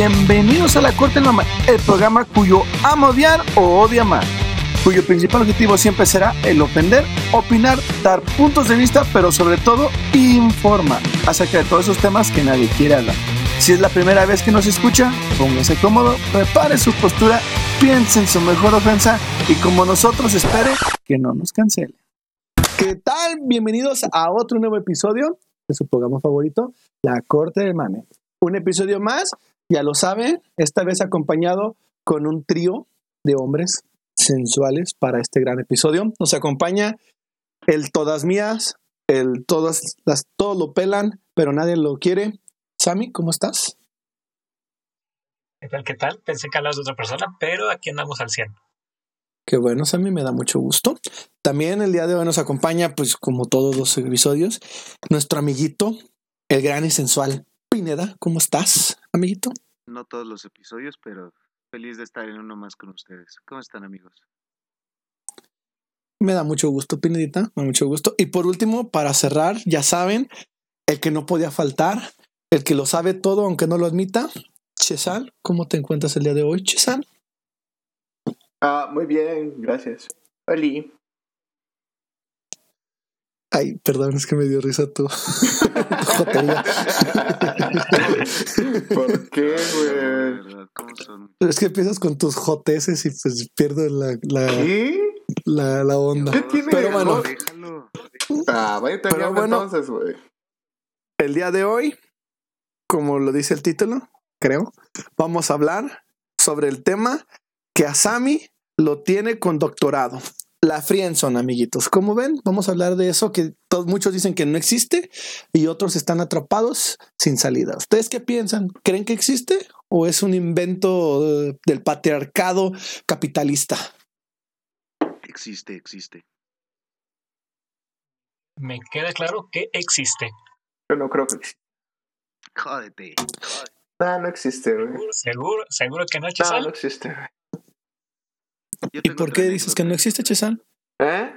Bienvenidos a La Corte del Mamá, el programa cuyo ama odiar o odia amar, cuyo principal objetivo siempre será el ofender, opinar, dar puntos de vista, pero sobre todo informar acerca de todos esos temas que nadie quiere hablar. Si es la primera vez que nos escucha, póngase cómodo, prepare su postura, piense en su mejor ofensa y como nosotros espere que no nos cancele. ¿Qué tal? Bienvenidos a otro nuevo episodio de su programa favorito, La Corte del Mame. Un episodio más, ya lo saben, esta vez acompañado con un trío de hombres sensuales para este gran episodio. Nos acompaña el todas mías, el todas las todo lo pelan, pero nadie lo quiere. Sammy, ¿cómo estás? ¿Qué tal? ¿Qué tal? Pensé que hablabas de otra persona, pero aquí andamos al 100. Qué bueno, Sammy, me da mucho gusto. También el día de hoy nos acompaña, pues como todos los episodios, nuestro amiguito, el gran y sensual Pineda. ¿Cómo estás, amiguito? No todos los episodios, pero feliz de estar en uno más con ustedes. ¿Cómo están, amigos? Me da mucho gusto, Pinedita, me da mucho gusto. Y por último, para cerrar, ya saben, el que no podía faltar, el que lo sabe todo, aunque no lo admita, Chesal, ¿cómo te encuentras el día de hoy, Chesal? Ah, muy bien, gracias. Oli. Ay, perdón, es que me dio risa tu, tu jotería. ¿Por qué, güey? Es que empiezas con tus joteces y pues pierdo la, la, ¿Qué? la, la onda. ¿Qué tiene? Pero bueno. Déjalo. Ah, vaya Pero Pero bueno. entonces, güey. el día de hoy, como lo dice el título, creo, vamos a hablar sobre el tema que a Sammy lo tiene con doctorado. La friendzone, amiguitos. Como ven, vamos a hablar de eso que todos, muchos dicen que no existe y otros están atrapados sin salida. ¿Ustedes qué piensan? ¿Creen que existe o es un invento eh, del patriarcado capitalista? Existe, existe. Me queda claro que existe. Yo no creo que exista. Jódete. No, no existe, güey. Seguro, seguro que no, Chesal. no existe, güey. Yo ¿Y por qué dices que no existe, Chesan? ¿Eh?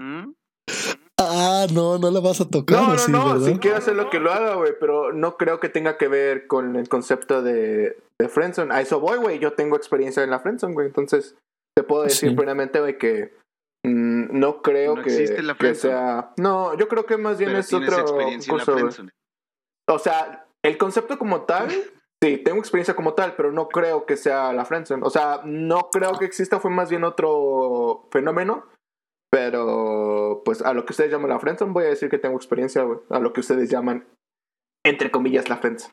¿Mm? Ah, no, no la vas a tocar. No, no, así, no, ¿verdad? sí quiero hacer lo que lo haga, güey, pero no creo que tenga que ver con el concepto de, de friendzone. A eso voy, güey, yo tengo experiencia en la friendzone, güey, entonces te puedo decir Sí. plenamente, güey, que mm, no creo No que, existe la que sea... No, yo creo que más bien Pero es otro experiencia en la curso. O sea, el concepto como tal, sí, tengo experiencia como tal, pero no creo que sea la friendzone. O sea, no creo que exista, fue más bien otro fenómeno. Pero, pues, a lo que ustedes llaman la friendzone, voy a decir que tengo experiencia, güey. A lo que ustedes llaman, entre comillas, la friendzone.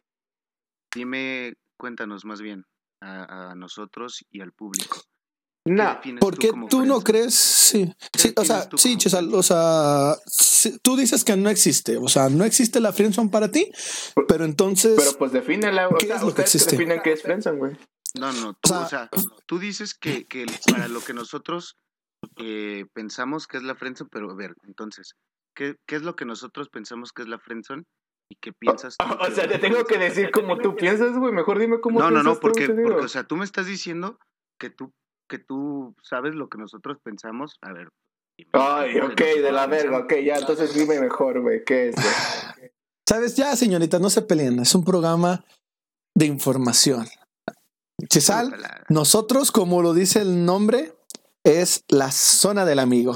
Dime, cuéntanos más bien a, a nosotros y al público. ¿Qué No, Porque como tú no crees, sí, ¿Qué sí, o sea, tú sí, Chesal, o sea, sí, tú dices que no existe, o sea, no existe la friendzone para ti, pero entonces, pero pues defínela, o ¿Qué sea, es lo que existe? definen qué es friendzone, güey. No, no, O tú, sea, o sea, tú dices que, que para lo que nosotros eh, pensamos que es la friendzone, pero a ver, entonces, ¿qué, ¿qué es lo que nosotros pensamos que es la friendzone y qué piensas tú? O sea, te tengo que decir como tú piensas, güey. Mejor dime cómo No, no, piensas no, tú, porque, te digo. porque, o sea, tú me estás diciendo que tú, que tú sabes lo que nosotros pensamos. A ver. dime, Ay, ¿qué es lo ok, de la verga, ok, ya, entonces dime mejor, güey, ¿qué es, sabes, ya, señorita, no se peleen, es un programa de información. Chesal, Ojalá. nosotros, como lo dice el nombre, es la zona del amigo.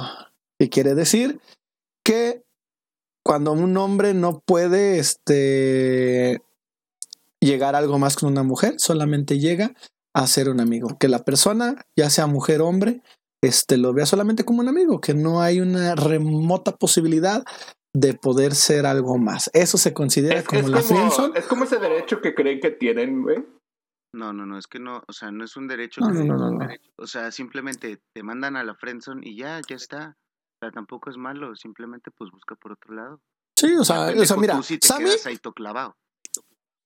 Y quiere decir que cuando un hombre no puede este, llegar a algo más con una mujer, solamente llega a ser un amigo. Que la persona, ya sea mujer o hombre, este, lo vea solamente como un amigo, que no hay una remota posibilidad de poder ser algo más. Eso se considera Es, como es la como, friendzone. es como ese derecho que creen que tienen, güey. No, no, no, es que no, o sea, no es un derecho. No, que- no, no, no. O sea, simplemente te mandan a la friendzone y ya, ya está. O sea, tampoco es malo, simplemente pues busca por otro lado. Sí, o sea, o sea, mira, tú sí te Sammy, quedas ahí todo clavado.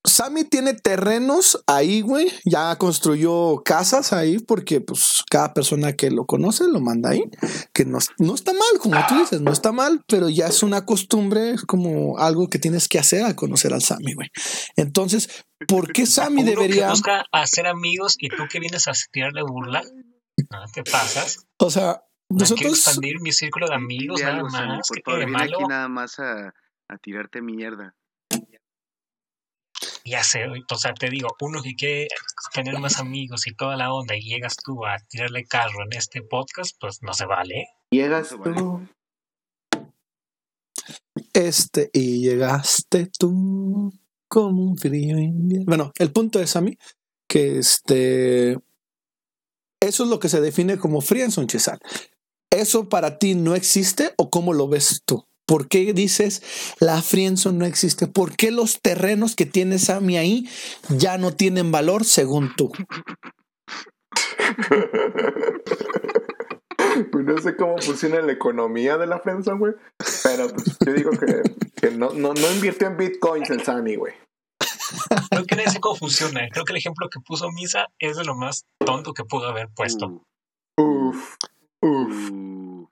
Sammy tiene terrenos ahí, güey. Ya construyó casas ahí porque, pues, cada persona que lo conoce lo manda ahí. Que no, no está mal, como tú dices, no está mal, pero ya es una costumbre, es como algo que tienes que hacer al conocer al Sammy, güey. Entonces, ¿por qué Sammy Uno debería, que busca hacer amigos y tú que vienes a tirarle burla. No te pasas. o sea, nosotros, expandir mi círculo de amigos nada más. por ¿Qué favor, aquí nada más a, a tirarte mierda. Ya sé, o sea, te digo, uno que quiere tener más amigos y toda la onda y llegas tú a tirarle carro en este podcast, pues no se vale. Llegas vale. tú. Este, y llegaste tú como un frío invierno. Bueno, el punto es a mí que este. Eso es lo que se define como friendzone, Chesal. ¿Eso para ti no existe o cómo lo ves tú? ¿Por qué dices la friendzone no existe? ¿Por qué los terrenos que tiene Sammy ahí ya no tienen valor según tú? Pues no sé cómo funciona la economía de la friendzone, güey. Pero pues yo digo que, que no, no, no invirtió en bitcoins el Sammy, güey. Creo que no sé cómo funciona. Creo que el ejemplo que puso Misa es de lo más tonto que pudo haber puesto. Uf, uf. uh,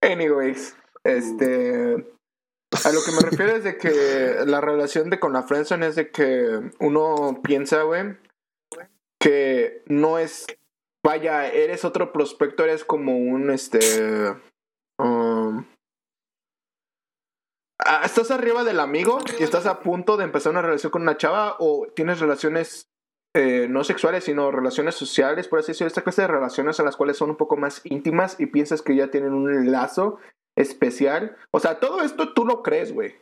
Anyways, este. A lo que me refiero es de que la relación de con la friendzone es de que uno piensa, güey, que no es. Vaya, eres otro prospecto, eres como un este. um, estás arriba del amigo y estás a punto de empezar una relación con una chava o tienes relaciones eh, no sexuales, sino relaciones sociales, por así decirlo, esta clase de relaciones a las cuales son un poco más íntimas y piensas que ya tienen un lazo especial. O sea, todo esto tú lo crees, güey.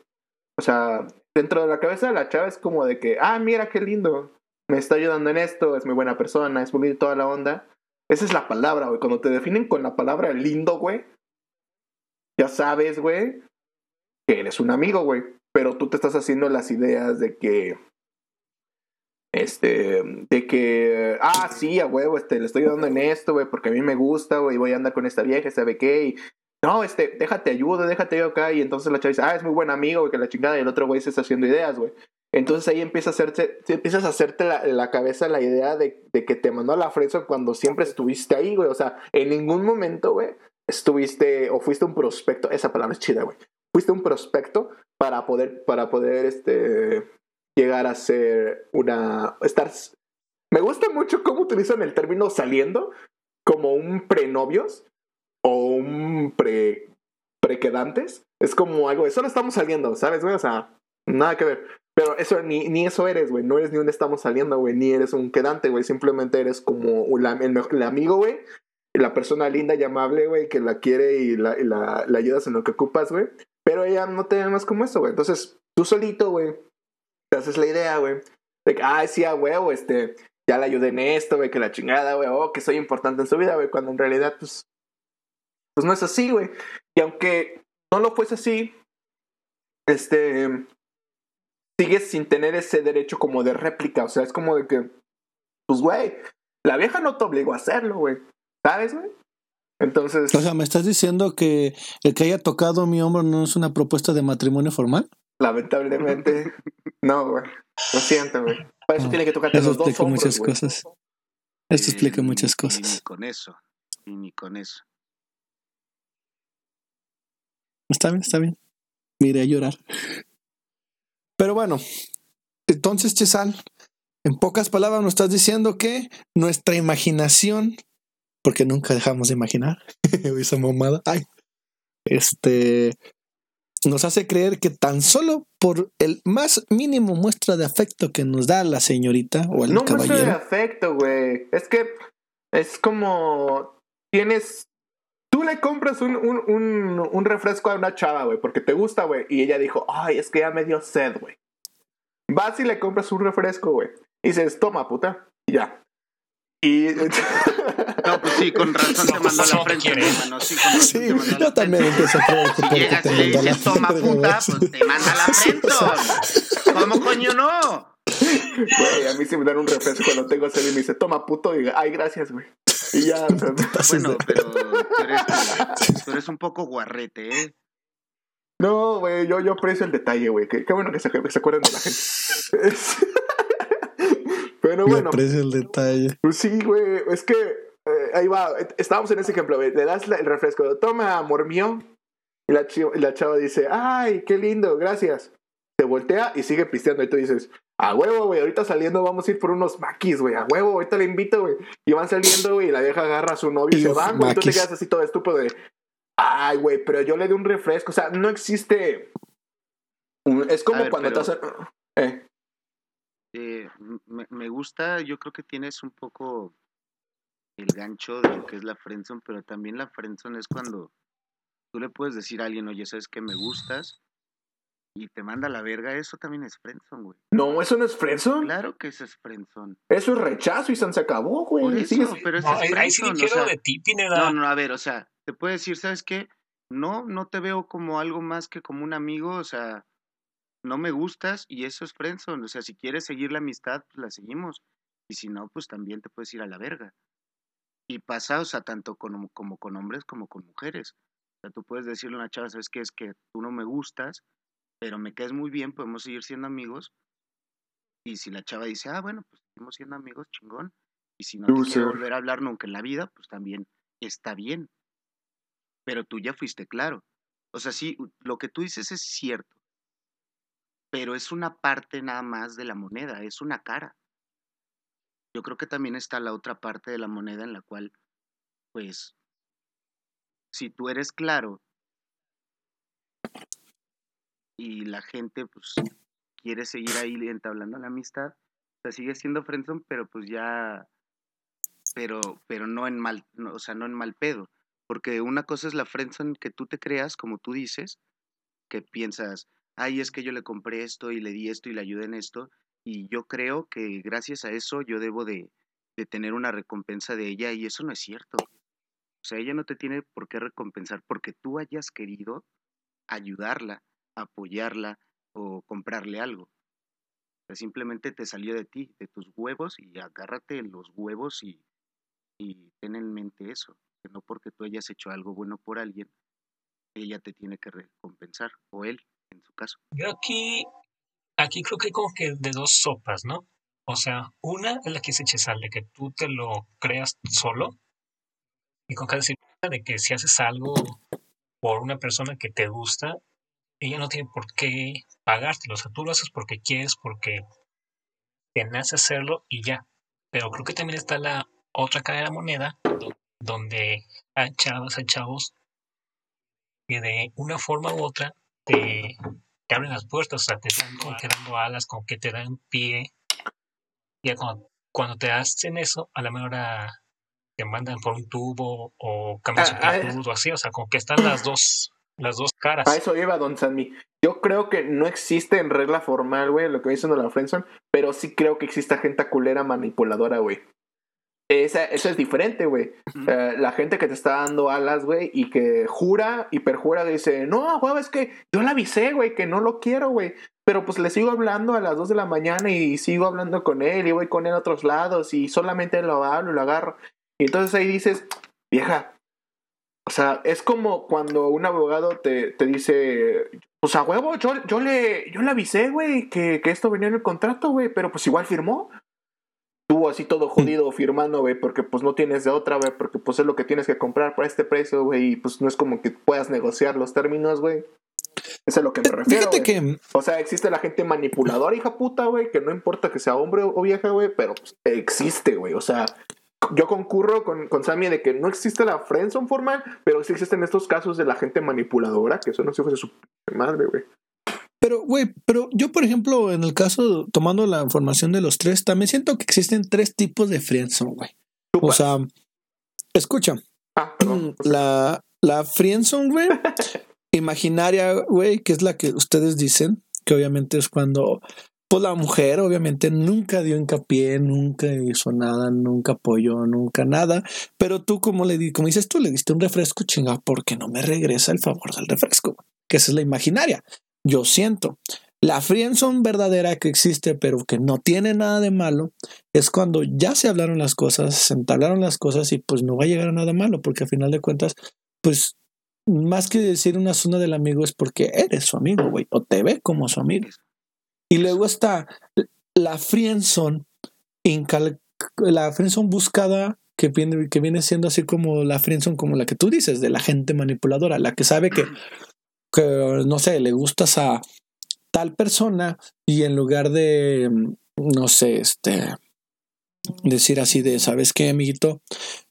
O sea, dentro de la cabeza de la chava es como de que, ah, mira qué lindo, me está ayudando en esto, es muy buena persona, es muy toda la onda. Esa es la palabra, güey. Cuando te definen con la palabra lindo, güey, ya sabes, güey, que eres un amigo, güey. Pero tú te estás haciendo las ideas de que este, de que, ah, sí, a huevo, este, le estoy dando en esto, güey, porque a mí me gusta, güey, voy a andar con esta vieja, ¿sabe qué? Y, no, este, déjate ayuda, déjate yo acá, y entonces la chava dice, ah, es muy buen amigo, que la chingada, y el otro güey se está haciendo ideas, güey. Entonces ahí empieza a hacerte, empiezas a hacerte la, la cabeza la idea de, de que te mandó a la fresa cuando siempre estuviste ahí, güey, o sea, en ningún momento, güey, estuviste, o fuiste un prospecto, esa palabra es chida, güey, fuiste un prospecto para poder, para poder, este, llegar a ser una. estar. Me gusta mucho cómo utilizan el término saliendo como un prenovios o un pre. prequedantes. Es como algo de solo estamos saliendo, ¿sabes, güey? O sea, nada que ver. Pero eso, ni, ni eso eres, güey. No eres ni un estamos saliendo, güey. Ni eres un quedante, güey. Simplemente eres como el, amigo, güey. La persona linda y amable, güey, que la quiere y la, y la, ayudas en lo que ocupas, güey. Pero ella no te ve más como eso, güey. Entonces, tú solito, güey, te haces la idea, güey. De que, ay, sí, a huevo, este, ya la ayudé en esto, güey, que la chingada, güey, oh, que soy importante en su vida, güey, cuando en realidad, pues, pues no es así, güey. Y aunque no lo fuese así, este, sigues sin tener ese derecho como de réplica, o sea, es como de que, pues, güey, la vieja no te obligó a hacerlo, güey, ¿sabes, güey? Entonces, O sea, ¿me estás diciendo que el que haya tocado mi hombro no es una propuesta de matrimonio formal? lamentablemente, no, güey, lo siento, güey. Para eso No, tiene que tocarte Eso los dos explica hombros, muchas cosas. Esto explica eh, muchas cosas. Ni con eso. Y ni con eso. Está bien, está bien. Me iré a llorar. Pero bueno, entonces, Chesal, en pocas palabras nos estás diciendo que nuestra imaginación, porque nunca dejamos de imaginar, esa mamada, ay, este, nos hace creer que tan solo por el más mínimo muestra de afecto que nos da la señorita o el No muestra de caballero, afecto, güey. Es que es como tienes. Tú le compras un, un, un, un refresco a una chava, güey, porque te gusta, güey. Y ella dijo, ay, es que ya me dio sed, güey. Vas y le compras un refresco, güey. Y dices, toma, puta. Y ya. Y. No, pues sí, con razón te mandó a la frente, hermano. Sí, con razón Sí, te mandó a la yo también frente. empiezo a creer que Si llegas te y le dices, toma puta, pues te manda a la frente. ¿Cómo coño no? Güey, a mí sí me dan un refresco cuando tengo sed y me dice, toma, puto. Y digo, ay, gracias, güey. Y ya, o sea, Pases Bueno, de- pero tú eres, tú eres un poco guarrete, ¿eh? No, güey, yo, yo aprecio el detalle, güey. Qué, qué bueno que se, que se acuerden de la gente. Pero Me bueno, aprecio el detalle. pues sí, güey. Es que eh, ahí va. Estábamos en ese ejemplo, güey. Le das el refresco. Toma, amor mío. Y la, la chava dice, ay, qué lindo, gracias. Se voltea y sigue pisteando. Y tú dices, a huevo, güey. Ahorita saliendo vamos a ir por unos maquis, güey. A huevo, ahorita le invito, güey. Y van saliendo, güey. Y la vieja agarra a su novio y, se van, güey. Y tú te quedas así todo estúpido de, ay, güey, pero yo le di un refresco. O sea, no existe. un- es A como ver, cuando pero- te hacen. Eh. eh, me, me gusta, yo creo que tienes un poco el gancho de lo que es la friendzone, pero también la friendzone es cuando tú le puedes decir a alguien, oye, ¿sabes que me gustas? Y te manda a la verga, eso también es friendzone, güey. No, eso no es friendzone. Claro que eso es friendzone. Eso es rechazo y se acabó, Por güey. eso, Sigues- pero eso No, es ahí, ahí sí friendzone, o difiero sea, de ti, Pineda. No, no, a ver, o sea, te puede decir, ¿sabes qué? No, no te veo como algo más que como un amigo, o sea, no me gustas y eso es friendzone, o sea, si quieres seguir la amistad, pues la seguimos, y si no, pues también te puedes ir a la verga. Y pasa, o sea, tanto con, como con hombres como con mujeres. O sea, tú puedes decirle a una chava, ¿sabes qué? Es que tú no me gustas, pero me caes muy bien, podemos seguir siendo amigos. Y si la chava dice, ah, bueno, pues seguimos siendo amigos, chingón. Y si no te quiere Loser. volver a hablar nunca en la vida, pues también está bien. Pero tú ya fuiste claro. O sea, sí, lo que tú dices es cierto. Pero es una parte nada más de la moneda, es una cara. Yo creo que también está la otra parte de la moneda en la cual, pues, si tú eres claro y la gente, pues, quiere seguir ahí entablando la amistad, o sea, sigue siendo friendzone, pero pues ya, pero, pero no en mal, no, o sea, no en mal pedo. Porque una cosa es la friendzone que tú te creas, como tú dices, que piensas, ay, es que yo le compré esto y le di esto y le ayudé en esto, y yo creo que gracias a eso yo debo de, de tener una recompensa de ella, y eso no es cierto. O sea, ella no te tiene por qué recompensar porque tú hayas querido ayudarla, apoyarla o comprarle algo. O simplemente te salió de ti, de tus huevos, y agárrate los huevos y, y ten en mente eso, que no porque tú hayas hecho algo bueno por alguien, ella te tiene que recompensar, o él, en su caso. Yo aquí, aquí creo que como que de dos sopas, ¿no? O sea, una es la que se sal de que tú te lo creas solo y con cada de que si haces algo por una persona que te gusta, ella no tiene por qué pagártelo. O sea, tú lo haces porque quieres, porque te nace hacerlo y ya. Pero creo que también está la otra cara de la moneda, do- donde hay chavas, hay chavos que de una forma u otra te, te abren las puertas, o sea, te están como que dando alas, como que te dan pie. Ya cuando, cuando te hacen eso, a la mejor te mandan por un tubo o cambian su Ah, ah, actitud o así, o sea, como que están las dos, las dos caras. A eso iba Don Sanmi. Yo creo que no existe en regla formal, güey, lo que viene siendo la friendzone, pero sí creo que existe gente culera manipuladora, güey. Esa, eso es diferente, güey. Eh, la gente que te está dando alas, güey, y que jura y perjura, dice, no, güey, es que yo le avisé, güey, que no lo quiero, güey. Pero pues le sigo hablando a las 2 de la mañana y sigo hablando con él y voy con él a otros lados y solamente lo hablo y lo agarro. Y entonces ahí dices, vieja, o sea, es como cuando un abogado te, te dice, pues a huevo, yo, yo, le, yo le avisé, güey, que, que esto venía en el contrato, güey, pero pues igual firmó. Tú así todo jodido firmando, güey, porque pues no tienes de otra, güey, porque pues es lo que tienes que comprar para este precio, güey, y pues no es como que puedas negociar los términos, güey. Eso es a lo que me refiero. Fíjate que O sea, existe la gente manipuladora, hija puta, güey, que no importa que sea hombre o vieja, güey, pero pues, existe, güey. O sea, yo concurro con, con Sammy de que no existe la friendzone formal, pero sí existen estos casos de la gente manipuladora, que son los hijos de su madre, güey. Pero, güey, pero yo, por ejemplo, en el caso, tomando la información de los tres, también siento que existen tres tipos de friendzone, güey. O sea, escucha, Ah, perdón. la, la friendzone, güey, imaginaria, güey, que es la que ustedes dicen, que obviamente es cuando, pues la mujer, obviamente, nunca dio hincapié, nunca hizo nada, nunca apoyó, nunca nada, pero tú, como le di, como dices tú, le diste un refresco, chinga, porque no me regresa el favor del refresco, que es la imaginaria. Yo siento. La friendzone verdadera que existe, pero que no tiene nada de malo, es cuando ya se hablaron las cosas, se entablaron las cosas y pues no va a llegar a nada malo, porque al final de cuentas, pues más que decir una zona del amigo es porque eres su amigo, güey, o te ve como su amigo. Y luego está la incal- la buscada que viene, que viene siendo así como la friendzone como la que tú dices, de la gente manipuladora, la que sabe que, no sé, le gustas a tal persona y en lugar de, no sé, este, decir así de, ¿sabes qué, amiguito?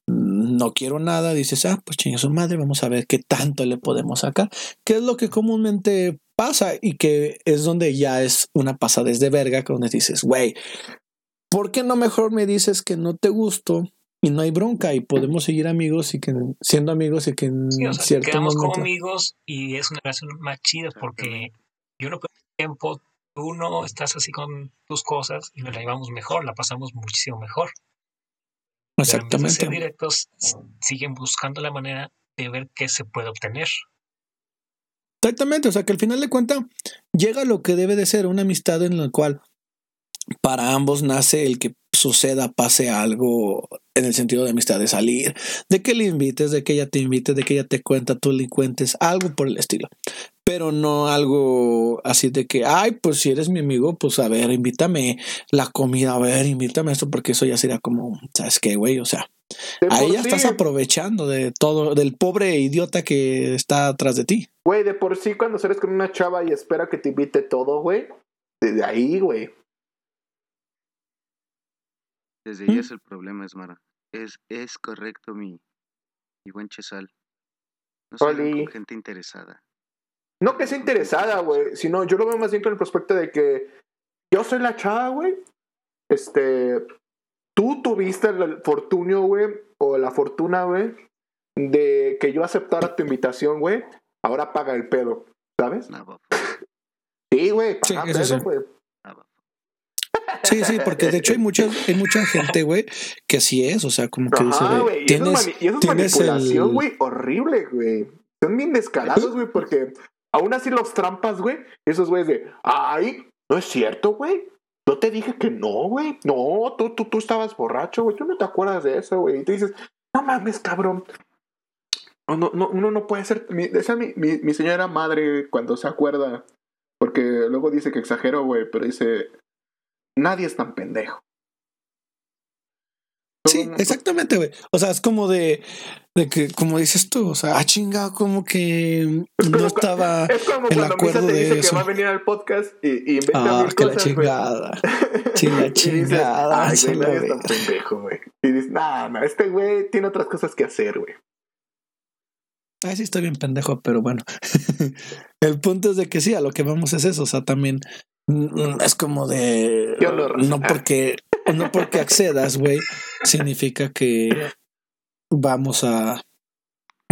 No quiero nada, dices, ah, pues chinga su madre, vamos a ver qué tanto le podemos sacar, que es lo que comúnmente pasa y que es donde ya es una pasadez de verga, donde dices, güey, ¿por qué no mejor me dices que no te gusto y no hay bronca y podemos seguir amigos y que siendo amigos y que en Sí, o sea, cierto quedamos como momento... amigos y es una relación más chida porque yo no pierdo tiempo, tú no estás así con tus cosas y nos la llevamos mejor, la pasamos muchísimo mejor. Pero en vez de ser Exactamente. directos, siguen buscando la manera de ver qué se puede obtener. Exactamente, o sea que al final de cuentas llega lo que debe de ser una amistad en la cual para ambos nace el que suceda, pase algo en el sentido de amistad, de salir, de que le invites, de que ella te invite, de que ella te cuenta, tú le cuentes, algo por el estilo. Pero no algo así de que, ay, pues si eres mi amigo, pues a ver, invítame la comida, a ver, invítame esto, porque eso ya sería como, ¿sabes qué, güey? O sea, De ahí ya sí, estás aprovechando de todo, del pobre idiota que está atrás de ti. Güey, de por sí cuando sales con una chava y espera que te invite todo, güey. Desde ahí, güey. Desde ¿Mm? ahí es el problema, Esmara. Es, es correcto, mi, mi buen Chesal. No con gente interesada. No que sea interesada, güey, sino yo lo veo más bien con el prospecto de que yo soy la chava, güey. Este, tuviste el fortunio, güey, o la fortuna, güey, de que yo aceptara tu invitación, güey. Ahora paga el pedo, ¿sabes? No, bafo, Sí, güey, Sí, paga pedo, sí. güey. no, bafo. Sí, sí, porque de hecho hay mucha, hay mucha gente, güey, que así es, o sea, como que dice, güey. Y eso es, tienes, y eso es tienes manipulación, el- güey, horrible, güey. Son bien descarados, güey, porque aún así los trampas, güey, esos güeyes de, ay, no es cierto, güey. Yo te dije que no, güey. No, tú, tú, tú estabas borracho, güey. Tú no te acuerdas de eso, güey. Y tú dices, no mames, cabrón. No, no, no, uno no puede ser. Mi, esa mi, mi, mi señora madre, cuando se acuerda, porque luego dice que exagero, güey, pero dice, nadie es tan pendejo. Sí, exactamente, güey. O sea, es como de, de que, como dices tú, o sea, ah, chinga, como que Es no como estaba Es como el acuerdo te de dice eso. que va a venir al podcast y, y inventa Ah, mil que la cosas, güey. chingada. Sí, la dices, chingada, Ay, güey, la nadie es tan verga". pendejo, güey. Y dices, nah, no, este güey tiene otras cosas que hacer, güey. Ay, sí, estoy bien pendejo, pero bueno. el punto es de que sí, a lo que vamos es eso. O sea, también mm, es como de. No porque, no porque accedas, güey, significa que vamos a.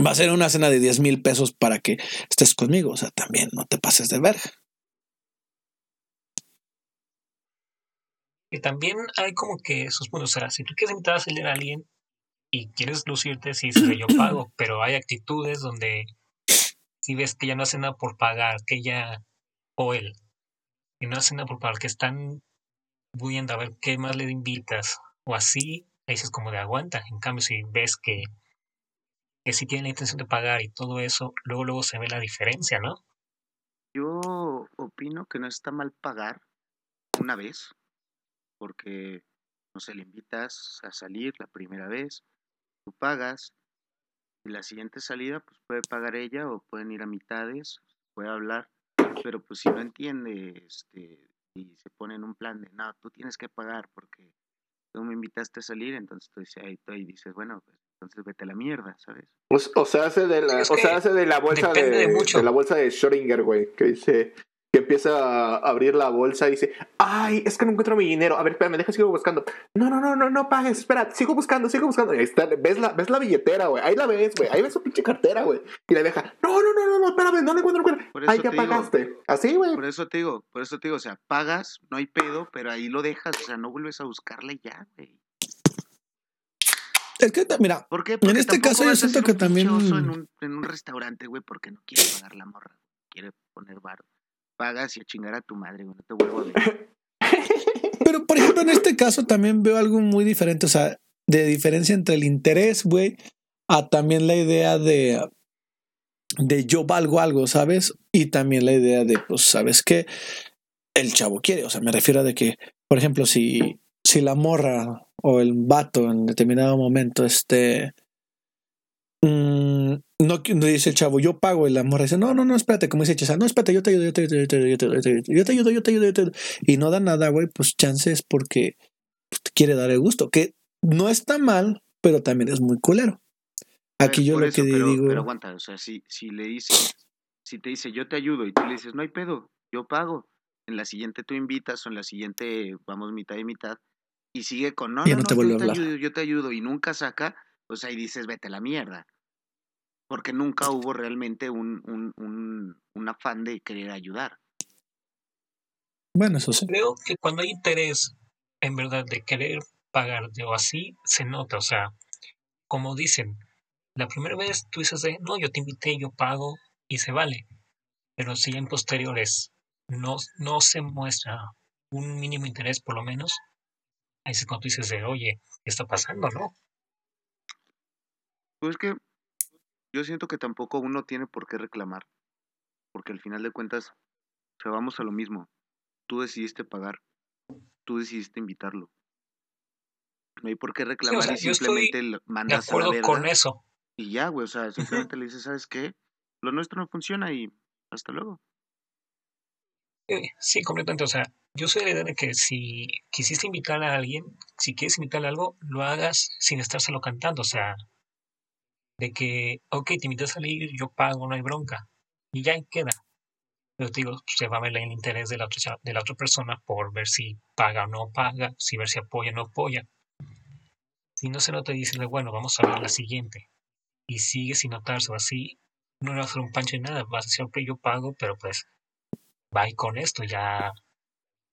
Va a ser una cena de 10 mil pesos para que estés conmigo. O sea, también no te pases de verga. Y también hay como que esos puntos, o sea, si tú quieres invitar a salir a alguien y quieres lucirte, sí, sí, yo pago, pero hay actitudes donde si ves que ya no hace nada por pagar, que ella o él, y no hace nada por pagar, que están viendo a ver qué más le invitas, o así, ahí dices como de aguanta. En cambio, si ves que, que sí tiene la intención de pagar y todo eso, luego luego se ve la diferencia, ¿no? Yo opino que no está mal pagar una vez, porque, no sé, le invitas a salir la primera vez, tú pagas, y la siguiente salida, pues puede pagar ella o pueden ir a mitades, puede hablar, pero pues si no entiende, este, y se pone en un plan de, no, tú tienes que pagar porque tú me invitaste a salir, entonces tú dices, ahí, tú ahí dices, bueno, pues entonces vete a la mierda, ¿sabes? O, o sea, hace de la, o sea, hace de la bolsa de, de mucho. de la bolsa de Schrödinger, güey, que dice empieza a abrir la bolsa y dice, ay, es que no encuentro mi dinero. A ver, espérame, deja sigo buscando. No, no, no, no, no pagues, espera, sigo buscando, sigo buscando. Y ahí está, ves la, ves la billetera, güey, ahí la ves, güey, ahí ves su pinche cartera, güey. Y la deja, no, no, no, no, no, espérame, no la encuentro. Por eso Ay, ya digo. pagaste. Así, güey. Por eso te digo, por eso te digo, o sea, pagas, no hay pedo, pero ahí lo dejas, o sea, no vuelves a buscarle ya, güey. Es que, mira, ¿Por qué? Porque este caso yo siento que también- En un, en un restaurante, güey, porque no quiere pagar la morra, quiere poner bar. Pagas y a chingar a tu madre, güey, no te vuelvo a. Pero, por ejemplo, en este caso también veo algo muy diferente, o sea, de diferencia entre el interés, güey, a también la idea de, de yo valgo algo, ¿sabes? Y también la idea de, pues, ¿sabes qué? El chavo quiere, o sea, me refiero a de que, por ejemplo, si, si la morra o el vato en determinado momento, este... mm, no, no dice el chavo, yo pago. Y la morra dice, no, no, no, espérate, como dice Chesa, no, espérate, yo te ayudo, yo te ayudo, yo te ayudo, yo te ayudo. Y no da nada, güey, pues chances porque te quiere dar el gusto, que no está mal, pero también es muy culero. Aquí yo lo que digo. Pero aguanta, o sea, si, le dices, si te dice, yo te ayudo, y tú le dices, no hay pedo, yo pago. En la siguiente tú invitas, o en la siguiente vamos mitad y mitad, y sigue con, no, no, no, no te yo, te ayudo, yo te ayudo, y nunca saca, pues ahí dices, vete a la mierda. Porque nunca hubo realmente un, un, un, un afán de querer ayudar. Bueno, eso sí. Creo que cuando hay interés, en verdad, de querer pagarte o así, se nota. O sea, como dicen, la primera vez tú dices de, no, yo te invité, yo pago y se vale. Pero si en posteriores no, no se muestra un mínimo interés, por lo menos, ahí es cuando tú dices de, oye, ¿qué está pasando, no? Pues es que yo siento que tampoco uno tiene por qué reclamar, porque al final de cuentas, o sea, vamos a lo mismo. Tú decidiste pagar, tú decidiste invitarlo. No hay por qué reclamar sea, y yo simplemente De mandas a la acuerdo verga con eso. y ya, güey, o sea, simplemente le dices, ¿sabes qué? Lo nuestro no funciona y hasta luego. Sí, completamente. O sea, yo soy de la idea de que si quisiste invitar a alguien, si quieres invitarle a algo, lo hagas sin estárselo cantando. O sea, de que, ok, te invité a salir, yo pago, no hay bronca. Y ya queda. Pero te digo, se va a ver el interés de la otra, de la otra persona por ver si paga o no paga, si ver si apoya o no apoya. Si no se nota, dices, bueno, vamos a ver la siguiente. Y sigue sin notarse o así, no le va a hacer un pancho ni nada. Vas a decir, ok, yo pago, pero pues, bye con esto, ya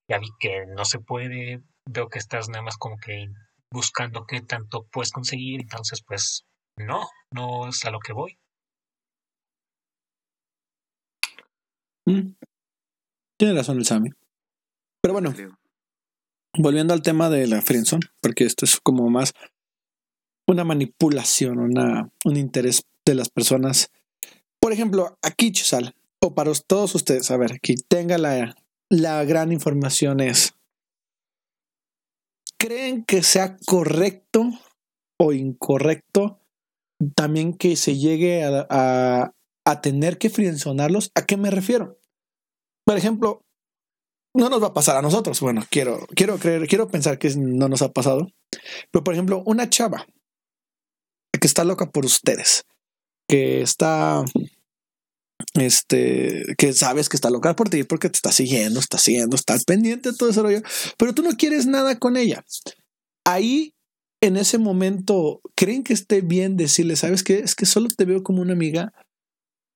ya vi que no se puede, veo que estás nada más como que buscando qué tanto puedes conseguir, entonces pues no, no es a lo que voy. Mm. Tiene razón el Sammy. Pero bueno, volviendo al tema de la friendzone, porque esto es como más una manipulación, una, un interés de las personas. Por ejemplo, aquí, Chisal, o para todos ustedes, a ver, aquí tenga la, la gran información es, ¿creen que sea correcto o incorrecto también que se llegue a, a, tener que frienzonarlos? ¿A qué me refiero? Por ejemplo, no nos va a pasar a nosotros. Bueno, quiero, quiero creer, quiero pensar que no nos ha pasado. Pero, por ejemplo, una chava que está loca por ustedes, que está, este, que sabes que está loca por ti porque te está siguiendo, está siguiendo, está pendiente de todo ese rollo, pero tú no quieres nada con ella. Ahí, en ese momento, ¿creen que esté bien decirle, sabes qué? Es que solo te veo como una amiga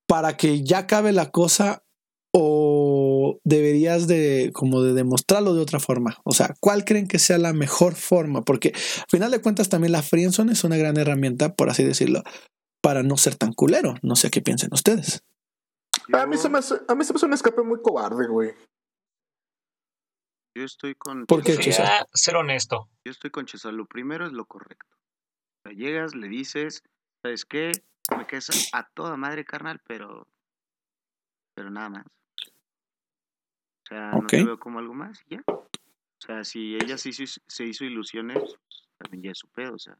para que ya acabe la cosa o deberías de como de demostrarlo de otra forma? O sea, ¿cuál creen que sea la mejor forma? Porque al final de cuentas también la friendzone es una gran herramienta, por así decirlo, para no ser tan culero. No sé qué piensen ustedes. A mí, se me a mí se me hace un escape muy cobarde, güey. Yo estoy con ¿Por qué, Chesal. Ser honesto. Yo estoy con Chesal. Lo primero es lo correcto. O sea, llegas, le dices, ¿sabes qué? Me quedas a toda madre, carnal, pero. Pero nada más. O sea, no te veo como algo más y ya. O sea, si ella se hizo, se hizo ilusiones, pues, también ya es su pedo, o sea.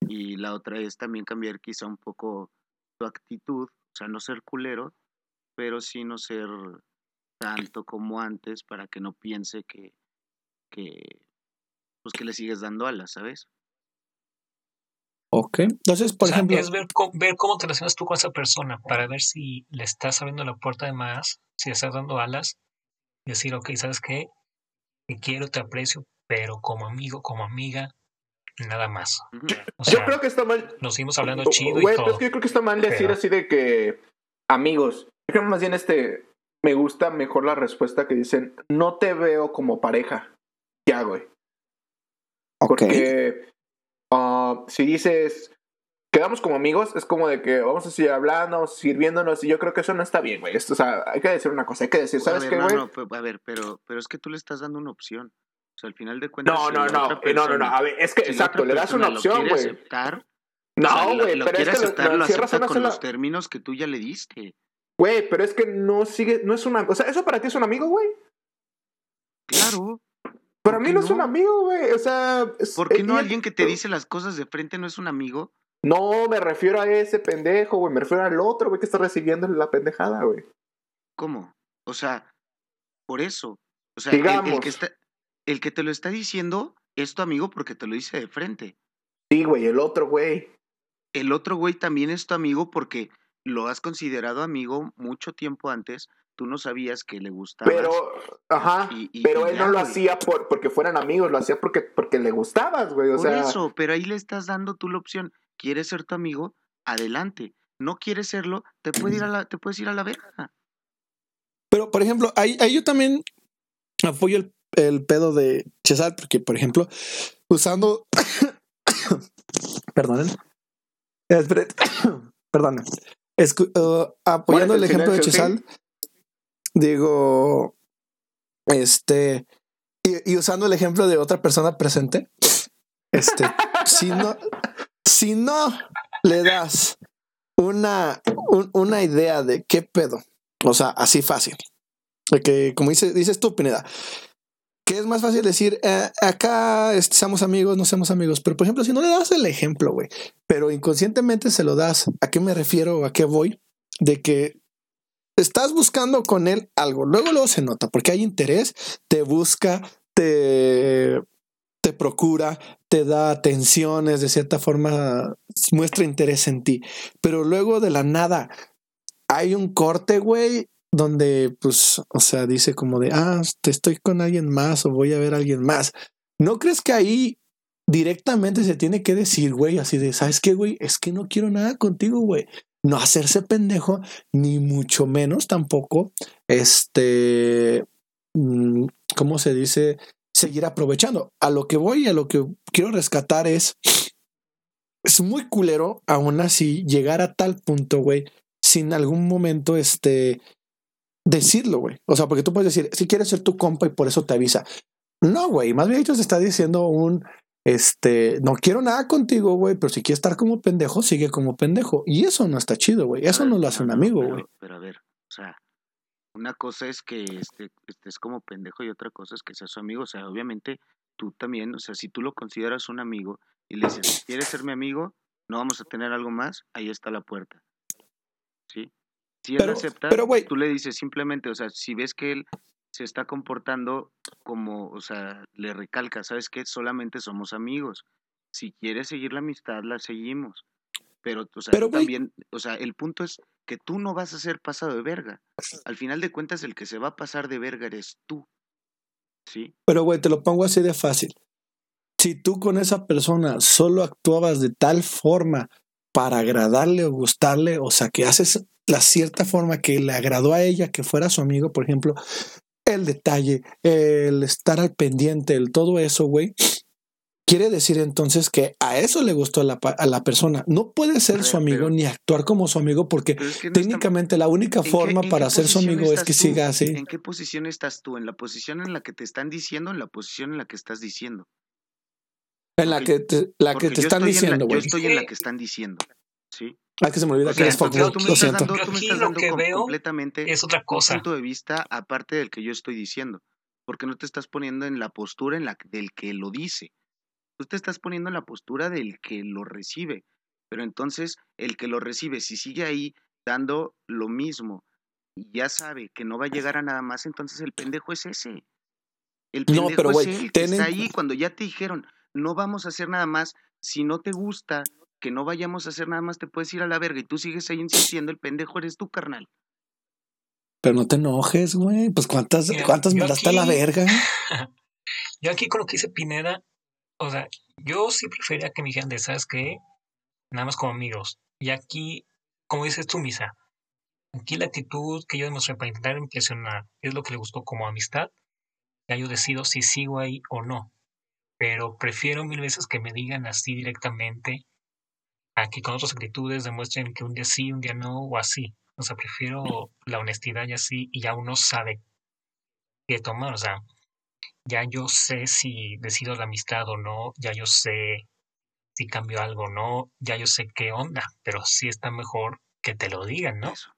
Y la otra es también cambiar quizá un poco tu actitud, o sea, no ser culero, pero sí no ser tanto como antes para que no piense que, que pues que le sigues dando alas, ¿sabes? Ok. Entonces, por O sea, ejemplo, es ver, cómo- ver cómo te relacionas tú con esa persona para ver si le estás abriendo la puerta de más, si le estás dando alas, y decir, ok, ¿sabes qué? Te quiero, te aprecio, pero como amigo, como amiga, nada más. Yo creo que está mal. nos seguimos hablando chido y todo. es que yo creo que está mal decir Pero- así de que amigos. Yo creo más bien este. Me gusta mejor la respuesta que dicen, no te veo como pareja. Ya, güey. ok. Porque ah, si dices, quedamos como amigos, es como de que vamos a seguir hablando, sirviéndonos, y yo creo que eso no está bien, güey. Esto, o sea, hay que decir una cosa, hay que decir, A ¿sabes ver, qué, no, güey? no, pe- a ver, pero, pero es que tú le estás dando una opción. O sea, al final de cuentas. No, si no, no, eh, no, no, no, a ver, es que, si exacto, le das una opción, güey. aceptar, o No, güey, lo pero es que lo- aceptar, lo lo cierras acepta con sola- los términos que tú ya le diste. Güey, pero es que no sigue, no es una, o sea, eso para ti es un amigo, güey. Claro. Para ¿Por mí no es un amigo, güey. O sea, es- ¿Por qué no alguien que te dice las cosas de frente no es un amigo? No, me refiero a ese pendejo, güey. Me refiero al otro, güey, que está recibiendo la pendejada, güey. ¿Cómo? O sea, por eso. O sea, el- el, que está, el que te lo está diciendo es tu amigo porque te lo dice de frente. Sí, güey, el otro, güey. El otro güey también es tu amigo porque lo has considerado amigo mucho tiempo antes, tú no sabías que le gustaba. Pero, ajá, Y- y- pero y él ya, no lo güey. hacía por, porque fueran amigos, lo hacía porque, porque le gustabas, güey. O Por sea, eso, pero ahí le estás dando tú la opción. ¿Quieres ser tu amigo? Adelante. No quieres serlo, te puedes ir a la, te puedes ir a la verga. Pero, por ejemplo, ahí, ahí yo también apoyo el, el pedo de Cesar, porque, por ejemplo, usando. Perdonen. Perdonen. Escu- uh, apoyando el ejemplo de Chesal, digo. Este. Y, y usando el ejemplo de otra persona presente, este, si no, si no le das una, un- una idea de qué pedo, o sea, así fácil, de que como dice, dices tú, Pineda, que es más fácil decir, eh, acá seamos amigos, no seamos amigos, pero por ejemplo, si no le das el ejemplo, güey, pero inconscientemente se lo das, ¿a qué me refiero a qué voy? De que estás buscando con él algo, luego luego se nota, porque hay interés, te busca, te, te procura, te da atenciones, de cierta forma muestra interés en ti, pero luego de la nada hay un corte, güey, donde pues, o sea, dice como de, ah, te estoy con alguien más o voy a ver a alguien más. ¿No crees que ahí directamente se tiene que decir, güey, así de, ¿sabes qué, güey? Es que no quiero nada contigo, güey. No hacerse pendejo, ni mucho menos tampoco, este, mm, ¿cómo se dice? Seguir aprovechando. A lo que voy, a lo que quiero rescatar es, es muy culero aún así llegar a tal punto, güey, sin algún momento, este, decirlo, güey. O sea, porque tú puedes decir, si quieres ser tu compa y por eso te avisa. No, güey, más bien ellos está diciendo un, este, no quiero nada contigo, güey, pero si quieres estar como pendejo, sigue como pendejo. Y eso no está chido, güey. Eso ver, no lo hace un amigo, pero- güey. Pero a ver, o sea, una cosa es que este, estés como pendejo y otra cosa es que seas su amigo. O sea, obviamente tú también, o sea, si tú lo consideras un amigo y le dices, ¿quieres ser mi amigo? No vamos a tener algo más, ahí está la puerta. ¿Sí? Si él Pero- acepta, pero, güey- tú le dices simplemente, o sea, si ves que él se está comportando como, o sea, le recalca, ¿sabes qué? Solamente somos amigos. Si quieres seguir la amistad, la seguimos. Pero, o sea, Pero, también, o sea, el punto es que tú no vas a ser pasado de verga. Al final de cuentas, el que se va a pasar de verga eres tú. ¿Sí? Pero, güey, te lo pongo así de fácil. Si tú con esa persona solo actuabas de tal forma para agradarle o gustarle, o sea, que haces la cierta forma que le agradó a ella, que fuera su amigo, por ejemplo, el detalle, el estar al pendiente, el todo eso, güey, quiere decir entonces que a eso le gustó a la, a la persona. No puede ser su amigo pero- ni actuar como su amigo porque Pero es que no está- técnicamente la única ¿en qué- forma para ser su amigo es que tú? siga así. ¿En qué posición estás tú? ¿En la posición en la que te están diciendo en la posición en la que estás diciendo? En la que te, la que te yo están diciendo, yo güey. estoy en la que están diciendo. ¿Sí? Ah, que se me olvida O que sea, eres entonces fuckboy, tú me lo estás siento. dando, tú me Aquí estás lo dando que com- veo completamente Es otra un cosa. punto de vista aparte del que yo estoy diciendo, porque no te estás poniendo en la postura en la del que lo dice. Tú te estás poniendo en la postura del que lo recibe. Pero entonces el que lo recibe, si sigue ahí dando lo mismo y ya sabe que no va a llegar a nada más, entonces el pendejo es ese. El No, pendejo pero, es güey, él que ten está ahí cuando ya te dijeron, no vamos a hacer nada más. Si no te gusta que no vayamos a hacer nada más, te puedes ir a la verga y tú sigues ahí insistiendo, el pendejo eres tú, carnal. Pero no te enojes, güey. Pues cuántas, Mira, cuántas me daste a la verga. Yo aquí con lo que dice Pineda, o sea, yo sí prefería que me dijeran de, ¿sabes qué? Nada más como amigos. Y aquí, como dices tú, Misa, aquí la actitud que yo demostré para intentar impresionar es lo que le gustó como amistad. Ya yo decido si sigo ahí o no. Pero prefiero mil veces que me digan así directamente a que con otras actitudes demuestren que un día sí, un día no, o así. O sea, prefiero la honestidad y así, y ya uno sabe qué tomar. O sea, ya yo sé si decido la amistad o no, ya yo sé si cambio algo o no, ya yo sé qué onda, pero sí está mejor que te lo digan, ¿no? Eso.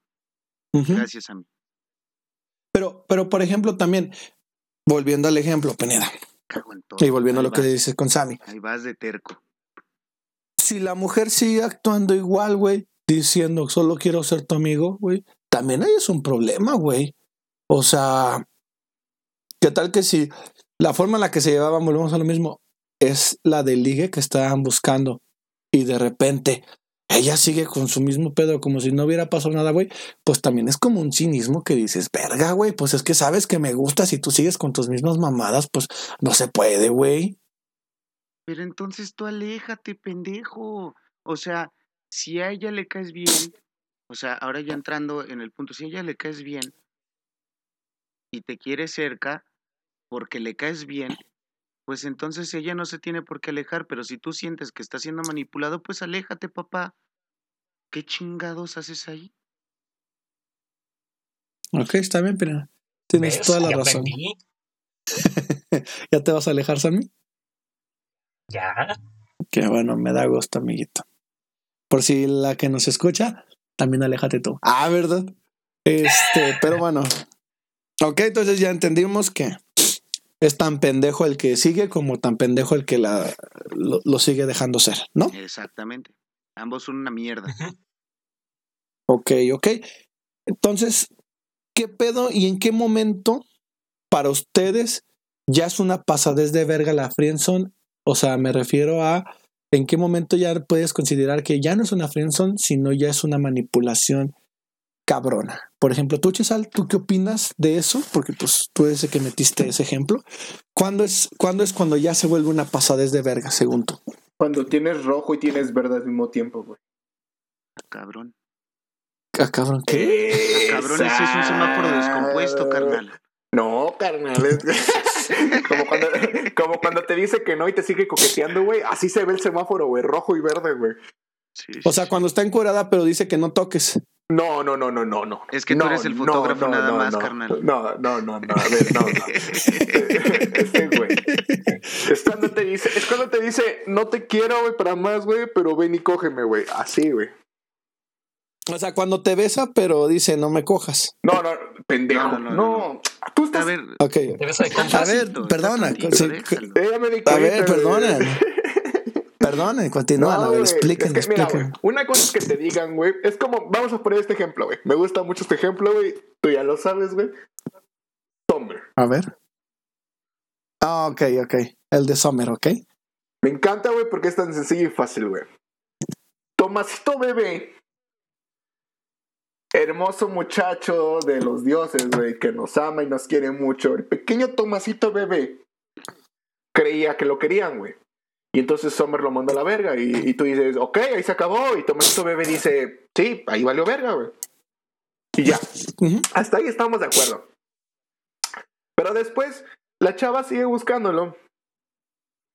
Gracias a mí. Pero, pero, por ejemplo, también, volviendo al ejemplo, todo. y volviendo a lo que vas, dices con Sammy. Ahí vas de terco. Si la mujer sigue actuando igual, güey, diciendo solo quiero ser tu amigo, güey, también ahí es un problema, güey. O sea, ¿qué tal que si la forma en la que se llevaban, volvemos a lo mismo, es la del ligue que estaban buscando y de repente ella sigue con su mismo pedo como si no hubiera pasado nada, güey, pues también es como un cinismo que dices, verga, güey, pues es que sabes que me gusta, si tú sigues con tus mismas mamadas, pues no se puede, güey. Pero entonces tú aléjate, pendejo. O sea, si a ella le caes bien, o sea, ahora ya entrando en el punto, si a ella le caes bien y te quiere cerca porque le caes bien, pues entonces ella no se tiene por qué alejar, pero si tú sientes que está siendo manipulado, pues aléjate, papá. ¿Qué chingados haces ahí? Ok, está bien, pero tienes ¿Ves? toda la Ya razón. ¿Ya te vas a alejar, Sammy? Ya. Que bueno, me da gusto, amiguito. Por si la que nos escucha, también aléjate tú. Ah, ¿verdad? Este, pero bueno. Ok, entonces ya entendimos que es tan pendejo el que sigue como tan pendejo el que la, lo, lo sigue dejando ser, ¿no? Exactamente. Ambos son una mierda. Ok, ok. Entonces, ¿qué pedo y en qué momento para ustedes ya es una pasadez de verga la friendzone? O sea, me refiero a en qué momento ya puedes considerar que ya no es una friendzone, sino ya es una manipulación cabrona. Por ejemplo, tú, Chesal, ¿tú qué opinas de eso? Porque pues tú eres el que metiste ese ejemplo. ¿Cuándo es, ¿Cuándo es cuando ya se vuelve una pasadez de verga, según tú? Cuando tienes rojo y tienes verde al mismo tiempo, güey. Cabrón. Ah, cabrón, ¿qué? Cabrón, ese es un semáforo descompuesto, carnal. No, carnal. es- como, cuando, como cuando te dice que no y te sigue coqueteando, güey. Así se ve el semáforo, güey. Rojo y verde, güey. Sí, O sea, sí. cuando está encuerada, pero dice que no toques. No, no, no, no, no, no. Es que tú eres el fotógrafo no, nada no, más, no. carnal. No, no, no, no. A ver, no, no. Ese, güey. Es cuando te dice, es cuando te dice, no te quiero, güey, para más, güey, pero ven y cógeme, güey. Así, güey. O sea, cuando te besa, pero dice no me cojas. No, no, pendejo. No, No, no, no, Tú A estás. ver, Ok. Debes de A ver, perdona. sí, A ver, güey. perdonen. Continúan. a ver, expliquen, es que, mira, expliquen. güey, una cosa es que te digan, güey. Es como, vamos a poner este ejemplo, güey. Me gusta mucho este ejemplo, güey. Tú ya lo sabes, güey. Summer. A ver. Ah, ok, ok. El de Summer, ok. Me encanta, güey, porque es tan sencillo y fácil, güey. Tomasito bebé. Hermoso muchacho de los dioses, güey, que nos ama y nos quiere mucho. El pequeño Tomasito bebé creía que lo querían, güey. Y entonces Summer lo manda a la verga. Y, y tú dices, ok, ahí se acabó. Y Tomasito bebé dice, sí, ahí valió verga, güey. Y ya. Hasta ahí estamos de acuerdo. Pero después, la chava sigue buscándolo.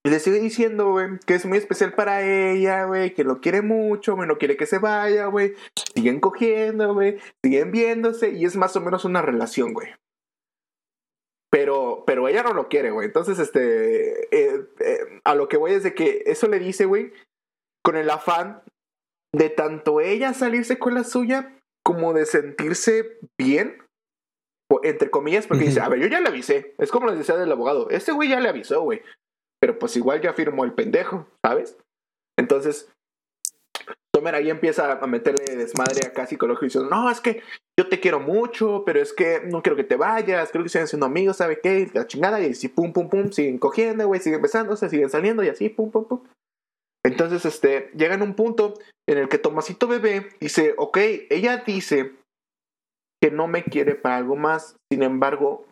Y le sigue diciendo, güey, que es muy especial para ella, güey, que lo quiere mucho, güey, no quiere que se vaya, güey. Siguen cogiendo, güey, siguen viéndose y es más o menos una relación, güey. Pero, pero ella no lo quiere, güey. Entonces, este, eh, eh, a lo que voy es de que eso le dice, güey, con el afán de tanto ella salirse con la suya como de sentirse bien, entre comillas, porque dice, a ver, yo ya le avisé. Es como les decía del abogado, este güey ya le avisó, güey. Pero pues igual ya firmó el pendejo, ¿sabes? Entonces, Tomer ahí empieza a meterle desmadre acá psicológico diciendo, no, es que yo te quiero mucho, pero es que no quiero que te vayas, creo que siguen siendo amigos, ¿sabe qué? La chingada, y así pum, pum, pum, siguen cogiendo, güey, siguen besándose, siguen saliendo y así, pum, pum, pum. Entonces, este, llega en un punto en el que Tomasito bebé dice, ok, ella dice que no me quiere para algo más, sin embargo,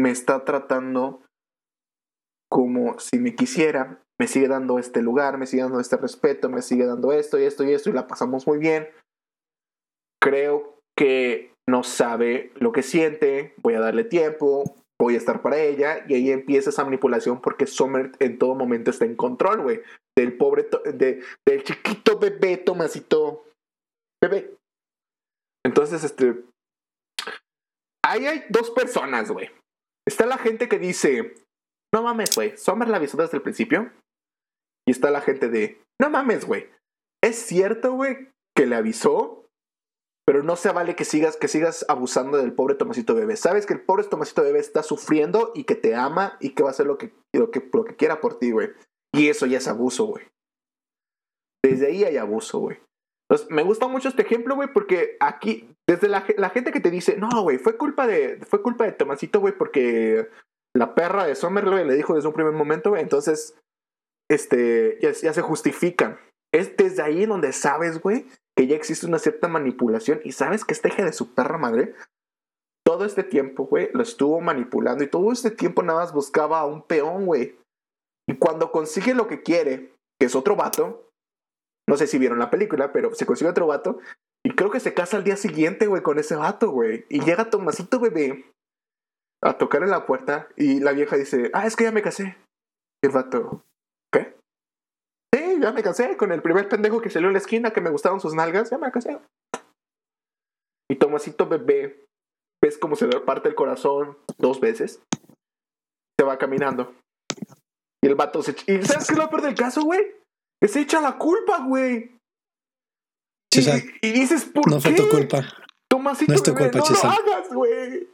me está tratando como si me quisiera, me sigue dando este lugar, me sigue dando este respeto, me sigue dando esto y esto y esto y la pasamos muy bien. Creo que no sabe lo que siente, voy a darle tiempo, voy a estar para ella y ahí empieza esa manipulación porque Summer en todo momento está en control, güey, del pobre, de, del chiquito bebé Tomasito bebé. Entonces, este, ahí hay dos personas, güey. Está la gente que dice, no mames, güey, Summer la avisó desde el principio. Y está la gente de, no mames, güey. Es cierto, güey, que le avisó, pero no se vale que sigas, que sigas abusando del pobre Tomasito Bebé. Sabes que el pobre Tomasito Bebé está sufriendo y que te ama y que va a hacer lo que, lo que, lo que quiera por ti, güey. Y eso ya es abuso, güey. Desde ahí hay abuso, güey. Entonces, me gusta mucho este ejemplo, güey, porque aquí, desde la, la gente que te dice, no, güey, fue culpa de, fue culpa de Tomasito, güey, porque la perra de Summer güey, le dijo desde un primer momento, güey, entonces, este, ya, ya se justifican Es desde ahí donde sabes, güey, que ya existe una cierta manipulación y sabes que este eje de su perra madre todo este tiempo, güey, lo estuvo manipulando y todo este tiempo nada más buscaba a un peón, güey. Y cuando consigue lo que quiere, que es otro vato, no sé si vieron la película, pero se consigue otro vato y creo que se casa al día siguiente, güey, con ese vato, güey. Y llega Tomasito bebé a tocar en la puerta y la vieja dice, ah, es que ya me casé. Y el vato, ¿qué? Sí, ya me casé con el primer pendejo que salió en la esquina que me gustaron sus nalgas, ya me casé. Y Tomasito bebé ves cómo se le parte el corazón dos veces. Se va caminando. Y el vato se... ¿Y sabes qué es lo peor del caso, güey? Que se echa la culpa, güey. Y, y, dices, ¿por no qué? No fue tu culpa. Tomasito, no es tu culpa, no lo hagas, güey.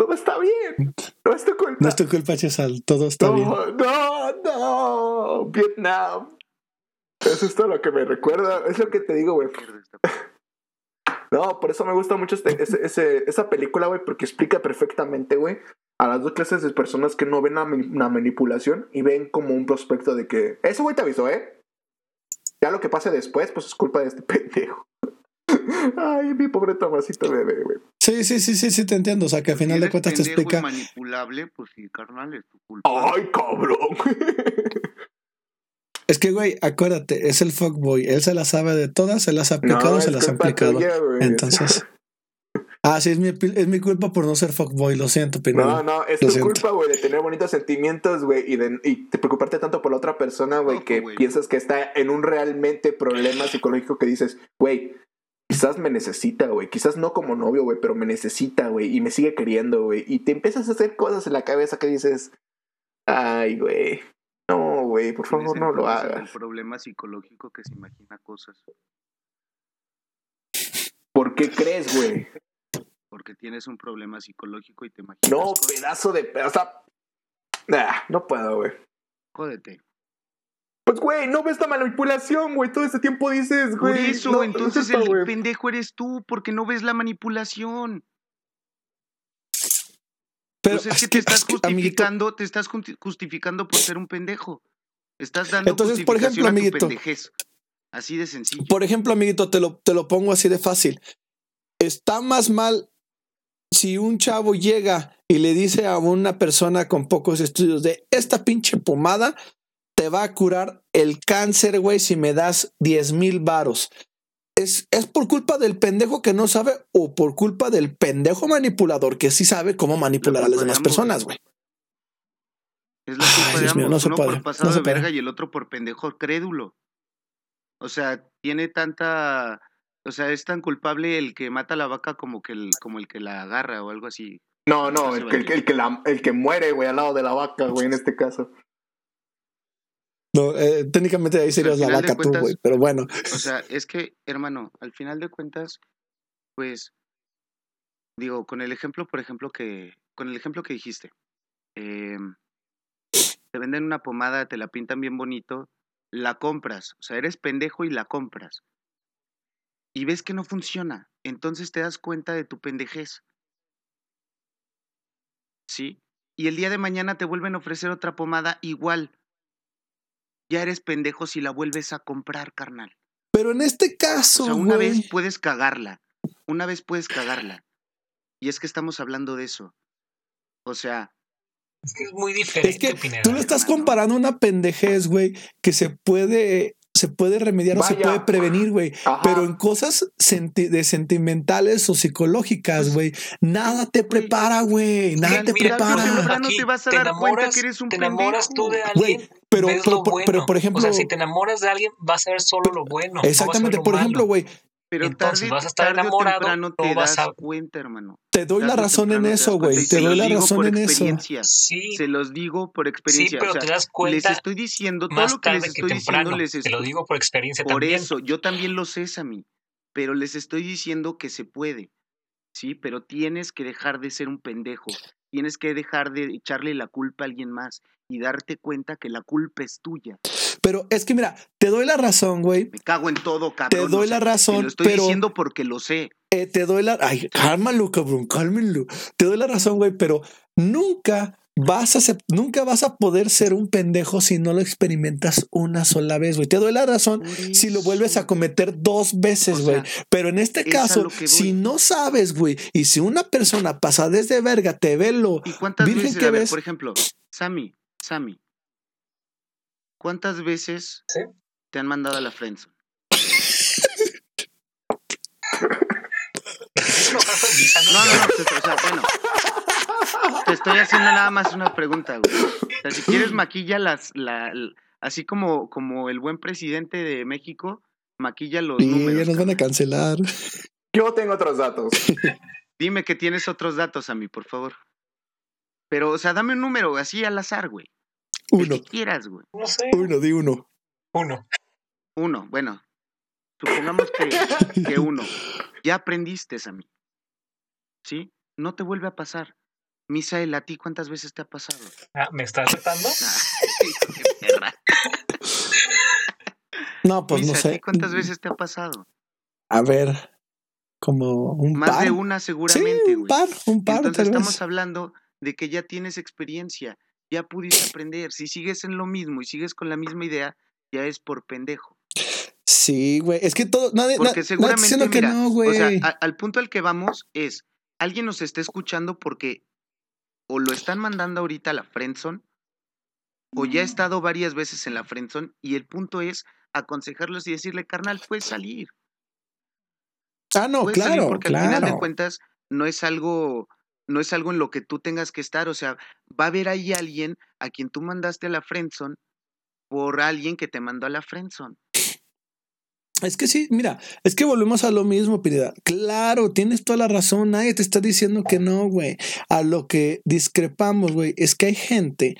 Todo está bien. No es tu culpa. No es tu culpa, Chesal. Todo está no, bien. No, no. Vietnam. Eso es todo lo que me recuerda. Es lo que te digo, güey. No, por eso me gusta mucho este, ese, ese, esa película, güey, porque explica perfectamente, güey, a las dos clases de personas que no ven la, la manipulación y ven como un prospecto de que ese güey te avisó, ¿eh? Ya lo que pase después, pues es culpa de este pendejo. Ay, mi pobre Tomasito bebé, güey. Sí, sí, sí, sí, sí, te entiendo. O sea, que al final de cuentas te explica. manipulable, pues sí, carnal, es tu culpa. Ay, cabrón. Es que, güey, acuérdate, es el fuckboy. Él se las sabe de todas, se las ha aplicado, No, se las ha aplicado. tuya. Entonces. Ah, sí, es mi, es mi culpa por no ser fuckboy. Lo siento, Pineda. No, no, es Lo tu siento. culpa, güey, de tener bonitos sentimientos, güey, y de y te preocuparte tanto por la otra persona, güey, que piensas que está en un realmente problema psicológico que dices, güey, quizás me necesita, güey, quizás no como novio, güey, pero me necesita, güey, y me sigue queriendo, güey, y te empiezas a hacer cosas en la cabeza que dices, ay, güey, no, güey, por favor, no lo hagas. El problema psicológico que se imagina cosas. ¿Por qué crees, güey? Porque tienes un problema psicológico y te imaginas No, cosas. pedazo de... O sea, nah, no puedo, güey. Jódete. Pues, güey, no ves la manipulación, güey. Todo este tiempo dices, Por güey. eso, no, entonces es esto, el pendejo eres tú, porque no ves la manipulación. Pero Pues es que te estás es que, amiguito, justificando, te estás justi- justificando por ser un pendejo. Estás dando Entonces, por ejemplo, justificación a tu pendejez. Así de sencillo. Por ejemplo, amiguito, te lo, te lo pongo así de fácil. Está más mal si un chavo llega y le dice a una persona con pocos estudios de esta pinche pomada te va a curar el cáncer, güey, si me das 10 mil varos. ¿Es, ¿Es por culpa del pendejo que no sabe o por culpa del pendejo manipulador que sí sabe cómo manipular a las demás ambos. personas, güey? Es la Ay, culpa de Dios mío, ambos. no se Uno puede, por pasado no se de verga puede. y el otro por pendejo crédulo. O sea, tiene tanta. O sea, es tan culpable el que mata a la vaca como que el, como el que la agarra o algo así. No, no, el que, el, que- el que la- el que muere, güey, al lado de la vaca, güey, en este caso. No, eh, técnicamente ahí serías la vaca tú, güey, pero bueno. O sea, es que, hermano, al final de cuentas, pues, digo, con el ejemplo, por ejemplo, que, con el ejemplo que dijiste, em, te venden una pomada, te la pintan bien bonito, la compras, o sea, eres pendejo y la compras. Y ves que no funciona, entonces te das cuenta de tu pendejez. ¿Sí? Y el día de mañana te vuelven a ofrecer otra pomada igual. Ya eres pendejo si la vuelves a comprar, carnal. Pero en este caso, O sea, una vez puedes cagarla. Una vez puedes cagarla. Y es que estamos hablando de eso. O sea, Es que es muy diferente, Es que tú lo estás comparando a una pendejez, güey, que se puede, se puede remediar o se puede prevenir, güey. Pero en cosas senti- de sentimentales o psicológicas, güey, nada te prepara, güey. Nada te prepara. te vas a dar cuenta que eres un te enamoras pendejo. tú de alguien, pero- ves pero lo por- bueno. pero, por ejemplo- o sea, si te enamoras de alguien, vas a ver solo lo bueno. no Exactamente, lo por malo. ejemplo, güey, Pero Entonces, tarde, vas a estar tarde enamorado, o temprano no te vas das a- cuenta, hermano. te doy la Tarde razón en te eso, güey. Te se doy los la digo razón por en eso. experiencia. Sí, Se los digo por sí, experiencia. pero o sea, te das les cuenta estoy diciendo, todo más lo que les tarde que estoy diciendo, temprano. les Te estoy... lo digo por experiencia Por también. eso, yo también lo sé, Sammy. Pero les estoy diciendo que se puede. Sí, pero tienes que dejar de ser un pendejo. Tienes que dejar de echarle la culpa a alguien más y darte cuenta que la culpa es tuya. Pero es que mira, te doy la razón, güey. Me cago en todo, cabrón. Te doy o sea, la razón, Te lo estoy pero- diciendo porque lo sé. Eh, te doy la. Ay, cálmalo, cabrón, cálmenlo. Te doy la razón, güey, pero nunca vas a nunca vas a poder ser un pendejo si no lo experimentas una sola vez, güey. Te doy la razón si lo vuelves a cometer dos veces, O güey. sea, Pero en este caso, si no sabes, güey, y si una persona pasa desde verga, te ve lo ¿Y cuántas virgen veces, que ver, ves, por ejemplo, Sammy, Sammy, ¿cuántas veces Sí. te han mandado a la friendzone? Sí ¿no? No, no, te- o sea, bueno. Te estoy haciendo nada más una pregunta, güey. O sea, si quieres maquilla las, la, así como, como el buen presidente de México, maquilla los y números. ya nos van a cancelar. Yo tengo otros datos. Dime que tienes otros datos a mí, por favor. Pero, o sea, dame un número así al azar, güey. El Uno, que quieras, güey. No sé. uno, di uno. Uno. Uno, bueno. Supongamos que, que uno. Ya aprendiste, Sammy. ¿Sí? No te vuelve a pasar. Misael, ¿a ti cuántas veces te ha pasado? Ah, ¿Me estás qué perra. No, pues no Misa, ¿a ti sé. cuántas veces te ha pasado? A ver, como un Más par. de una sí, seguramente, un güey. par, un par, Entonces tal estamos vez. hablando de que ya tienes experiencia, ya pudiste aprender. Si sigues en lo mismo y sigues con la misma idea, ya es por pendejo. Sí, güey. Es que todo. Nadie, na- Porque seguramente, que mira, no, o sea, a- al punto al que vamos es, alguien nos está escuchando porque o lo están mandando ahorita a la friendzone o ya ha estado varias veces en la friendzone y el punto es aconsejarlos y decirle, carnal, puedes salir. Ah, no, puedes salir claro, porque al final de cuentas no es algo no es algo en lo que tú tengas que estar, o sea, va a haber ahí alguien a quien tú mandaste a la friendzone por alguien que te mandó a la friendzone. Es que sí, mira, es que volvemos a lo mismo, Piridad. Claro, tienes toda la razón. Nadie te está diciendo que no, güey. A lo que discrepamos, güey, es que hay gente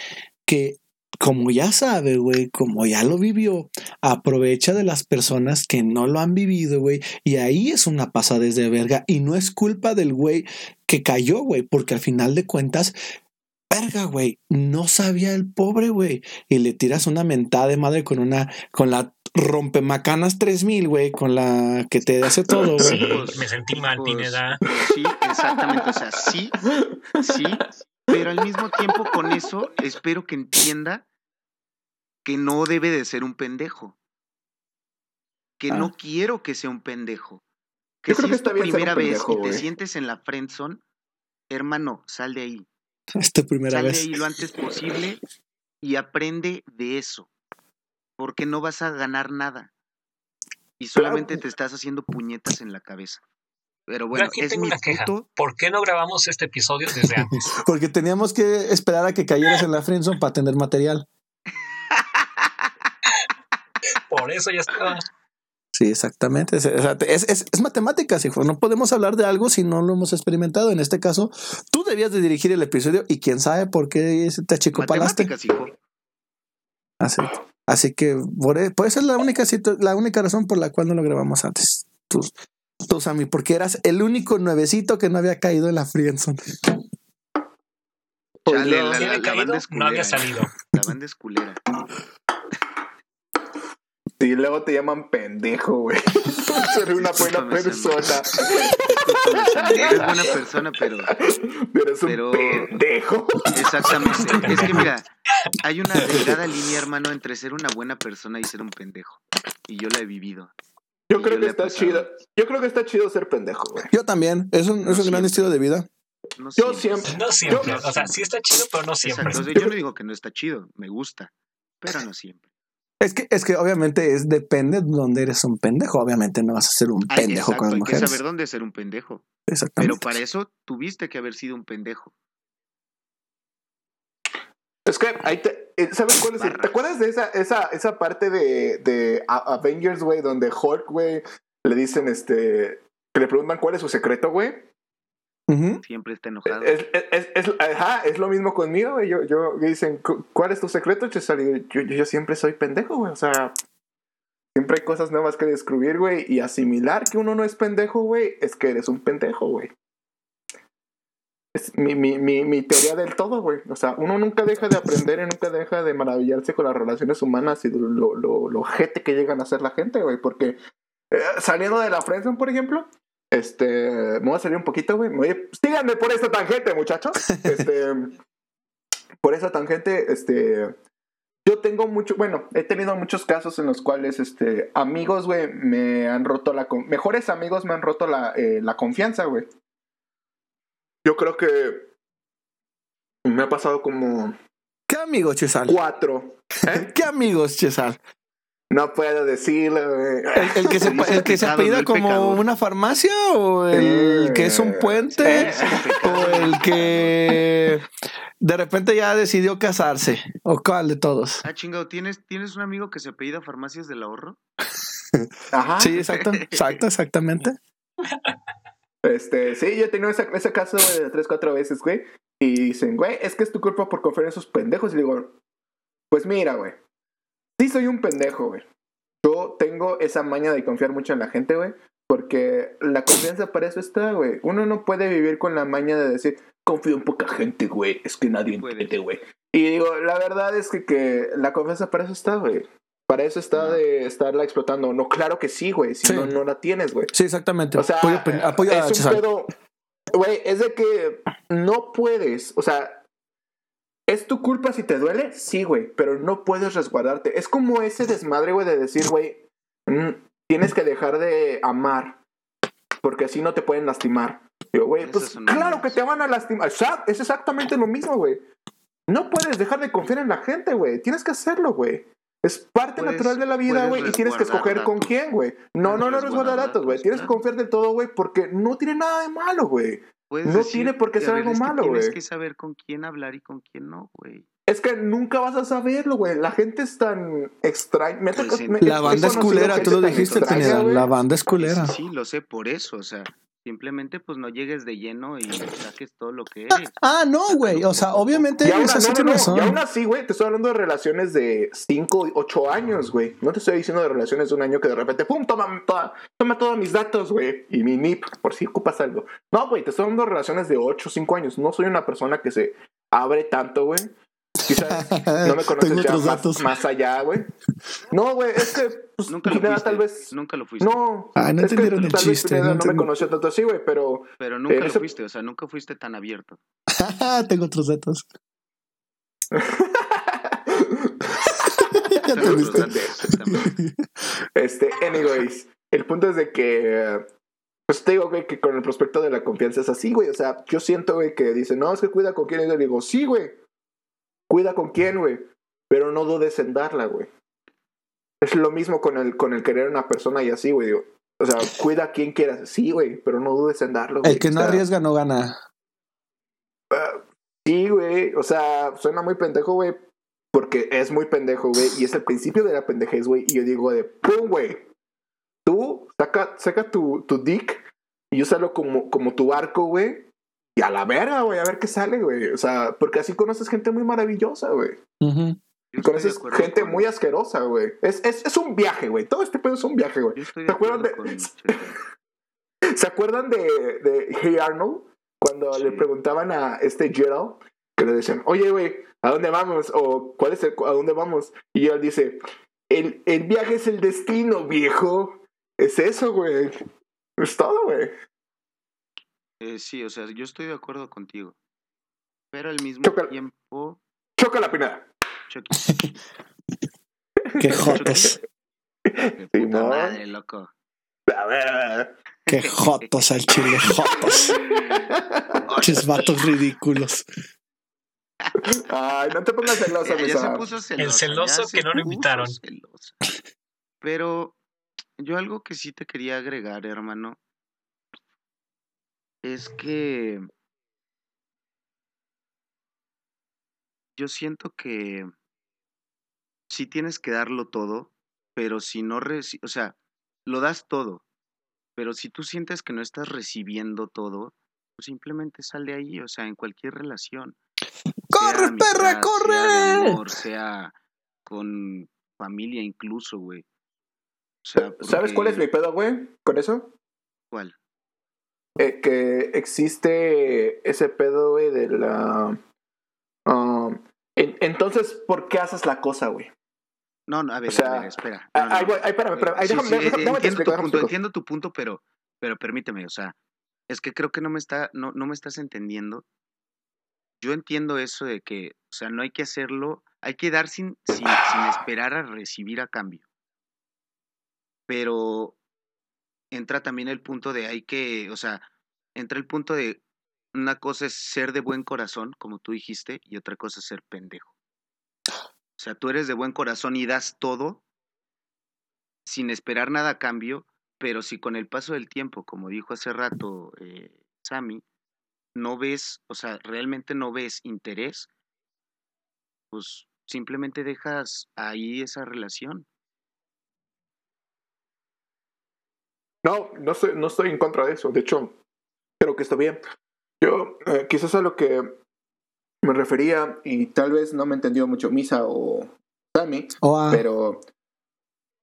que, como ya sabe, güey, como ya lo vivió, aprovecha de las personas que no lo han vivido, güey. Y ahí es una pasadez de verga. Y no es culpa del güey que cayó, güey, porque al final de cuentas, verga, güey, no sabía el pobre, güey. Y le tiras una mentada de madre con una, con la rompemacanas 3000, güey, con la que te hace todo, Sí, güey. Pues- me sentí mal, Pues- Pineda. sí, exactamente, o sea, sí, sí, pero al mismo tiempo con eso espero que entienda que no debe de ser un pendejo. Que Ah. no quiero que sea un pendejo. Que Yo creo si que es tu primera vez pendejo, y te sientes en la friendzone, hermano, sal de ahí. Es tu primera Sal de vez. ahí lo antes posible y aprende de eso. Porque no vas a ganar nada. Y solamente te estás haciendo puñetas en la cabeza. Pero Yo bueno, aquí es tengo mi una queja. punto. ¿Por qué no grabamos este episodio desde antes? Porque teníamos que esperar a que cayeras en la friendzone para tener material. Por eso ya estaba. Sí, exactamente. Es, es, es- es matemáticas, hijo. No podemos hablar de algo si no lo hemos experimentado. En este caso, tú debías de dirigir el episodio y quién sabe por qué te achicopalaste. Matemáticas, hijo. Así, así que por, e- por eso es la única, la única razón por la cual no lo grabamos antes. Tú, tú, Sammy, porque eras el único nuevecito que no había caído en la friendzone. Chale, no. la, Si la- había la caído, banda es no había salido. La banda es culera. Y luego te llaman pendejo, güey. Ser una buena persona. Eres buena persona, pero Pero es un Pero- pendejo. exactamente. Es que mira, hay una delgada línea, hermano, entre ser una buena persona y ser un pendejo. Y yo la he vivido. Yo creo que está chido. Yo creo que está chido ser pendejo, güey. Yo también. Es un, es un gran estilo de vida. No Yo siempre. siempre. No siempre. Yo- o sea, sí está chido, pero no siempre. Sea, yo no digo que no está chido, me gusta, pero no siempre. Es que, es que obviamente es depende de dónde eres un pendejo. Obviamente no vas a ser un Ay, pendejo exacto, con las hay que mujeres. saber dónde ser un pendejo. Exactamente. Pero para eso tuviste que haber sido un pendejo. Es que ahí te. eh, ¿Sabes cuál es? el- Barras. ¿Te acuerdas de esa, esa, esa parte de, de Avengers, güey, donde Hulk, güey, le dicen este. Que le preguntan cuál es su secreto, güey. Siempre está enojado. Es, es, es, es- ajá, es lo mismo conmigo, güey. Yo, yo, me dicen, "¿Cu- ¿cuál es tu secreto, Chesal? Y Yo, yo, yo siempre soy pendejo, güey. O sea, siempre hay cosas nuevas que descubrir, güey. Y asimilar que uno no es pendejo, güey, es que eres un pendejo, güey. Es mi, mi, mi, mi teoría del todo, güey. O sea, uno nunca deja de aprender y nunca deja de maravillarse con las relaciones humanas y lo, lo, lo jete que llegan a ser la gente, güey. Porque eh, saliendo de la friendzone, por ejemplo, este, me voy a salir un poquito, güey. Síganme por esta tangente, muchachos. Este, por esa tangente, este, yo tengo mucho, bueno, he tenido muchos casos en los cuales, este, amigos, güey, me han roto la, mejores amigos me han roto la, eh, la confianza, güey. Yo creo que me ha pasado como ¿Qué amigos, Chesal? cuatro. ¿eh? ¿Qué amigos, Chesal? No puedo decirlo. ¿El, el que se, el que se apellida como pecador. una farmacia o el Eh, que es un puente sí. o el que de repente ya decidió casarse o cuál de todos? Ah, chingado, ¿tienes, ¿tienes un amigo que se apellida Farmacias del Ahorro? Ajá. Sí, exacto, exacto, exactamente. Este, sí, yo he tenido ese, ese caso de tres, cuatro veces, güey. Y dicen, güey, es que es tu culpa por confiar en esos pendejos. Y digo, pues mira, güey. Sí soy un pendejo, güey. Yo tengo esa maña de confiar mucho en la gente, güey. Porque la confianza para eso está, güey. Uno no puede vivir con la maña de decir, confío en poca gente, güey. Es que nadie entiende, güey. Y digo, la verdad es que, que la confianza para eso está, güey. Para eso está No. de estarla explotando. No, claro que sí, güey. Si Sí. no, no la tienes, güey. Sí, exactamente. O sea, apoyo, apoyo a es un Chesal. pedo. Güey, es de que no puedes. O sea, ¿es tu culpa si te duele? Sí, güey, pero no puedes resguardarte. Es como ese desmadre, güey, de decir, güey, mm, tienes que dejar de amar porque así no te pueden lastimar. Digo, güey, pues claro que te van a lastimar. Es exactamente lo mismo, güey. No puedes dejar de confiar en la gente, güey. Tienes que hacerlo, güey. Es parte natural de la vida, güey, y tienes que escoger con quién, güey. No, no, no resguardar datos, güey. Tienes que confiar del todo, güey, porque no tiene nada de malo, güey. No decir, tiene por qué ser algo es que malo, Tienes güey. que saber con quién hablar y con quién no, güey. Es que nunca vas a saberlo, güey. La gente es tan extraña. Me Pues sí. me- La banda es culera, tú lo dijiste, extraña. La banda es culera. Sí, lo sé por eso, o sea, simplemente pues no llegues de lleno y saques todo lo que eres. Ah, no, güey. O sea, obviamente, Y aún, o sea, sí no, no, tiene no, razón. y aún así, güey, te estoy hablando de relaciones de 5, 8 años, güey. No te estoy diciendo de relaciones de un año que de repente, ¡pum! Toma, toda- toma todos mis datos, güey. Y mi NIP, por si ocupas algo. No, güey, te estoy hablando de relaciones de 8, 5 años. No soy una persona que se abre tanto, güey. Quizás no me conoces Tengo ya otros más, datos. más allá, güey. No, güey, es que, pues, Nunca lo Pineda, fuiste. tal vez... Nunca lo fuiste. No, Ay, no es que entendieron el tal vez Pineda no no, me conoció tanto así, güey, pero Pero nunca Eh, lo fuiste, o sea, nunca fuiste tan abierto. Tengo otros datos. ya te viste. Este, anyways, el punto es de que, pues te digo, güey, que con el prospecto de la confianza es así, güey. O sea, yo siento, güey, que dice, no, es que cuida con quién. Y yo digo, sí, güey. Cuida con quién, güey. Pero no dudes en darla, güey. Es lo mismo con el, con el querer a una persona y así, güey. O sea, cuida a quien quieras. Sí, güey, pero no dudes en darlo, güey. El que O no sea, arriesga no gana. Sí, güey. O sea, suena muy pendejo, güey. Porque es muy pendejo, güey. Y es el principio de la pendejez, güey. Y yo digo de, ¡pum, güey! Tú saca, saca tu, tu dick y úsalo como, como tu arco, güey. Y a la verga, güey, a ver qué sale, güey. O sea, porque así conoces gente muy maravillosa, güey. De conoces gente con- muy asquerosa, güey. Es, es, es un viaje, güey. Todo este pedo es un viaje, güey. ¿Se acuerdan de- con. ¿Se acuerdan de, de Hey Arnold? Cuando Sí. le preguntaban a este Gerald, que le decían, oye, güey, ¿a dónde vamos? O ¿cuál es el, a dónde vamos? Y él dice, el, el viaje es el destino, viejo. Es eso, güey. Es todo, güey. Eh, sí, o sea, yo estoy de acuerdo contigo. Pero al mismo Choca- tiempo, Choca la pinada. Chucky, Qué jotos. de Sí, puta ¿no? madre, loco. A ver, a ver. Qué jotos al chile, jotos. Vatos ridículos. Ay, no te pongas celosa, Ya, mi ya se puso celosa. El celoso ya se que no lo invitaron. Pero yo algo que sí te quería agregar, hermano, es que yo siento que sí tienes que darlo todo, pero si no, reci- o sea, lo das todo, pero si tú sientes que no estás recibiendo todo, pues simplemente sal de ahí, o sea, en cualquier relación. ¡Corre, sea amistad, perra, Sea corre! amor, sea con familia incluso, güey. O sea, ¿Sabes cuál es mi pedo, güey? ¿Con eso? ¿Cuál? Eh, que existe ese pedo, güey, de la... um, en- entonces, ¿por qué haces la cosa, güey? No, no, a ver, sea, a ver, espera. No, no, ay, no. güey, ay, espérame, espérame. Ay, déjame, sí, déjame- déjame te entiendo explico, tu punto, entiendo tu punto, pero, pero permíteme, o sea, es que creo que no me está, no, no me estás entendiendo. yo entiendo eso de que, o sea, no hay que hacerlo, hay que dar sin, sin, sin esperar a recibir a cambio. Pero entra también el punto de hay que, o sea, entra el punto de una cosa es ser de buen corazón, como tú dijiste, y otra cosa es ser pendejo. O sea, tú eres de buen corazón y das todo sin esperar nada a cambio, pero si con el paso del tiempo, como dijo hace rato eh, Sammy, no ves, o sea, realmente no ves interés, pues simplemente dejas ahí esa relación. No, no estoy, no estoy en contra de eso. De hecho, creo que está bien. Yo, eh, quizás a lo que me refería, y tal vez no me entendió mucho Misa o Sammy, pero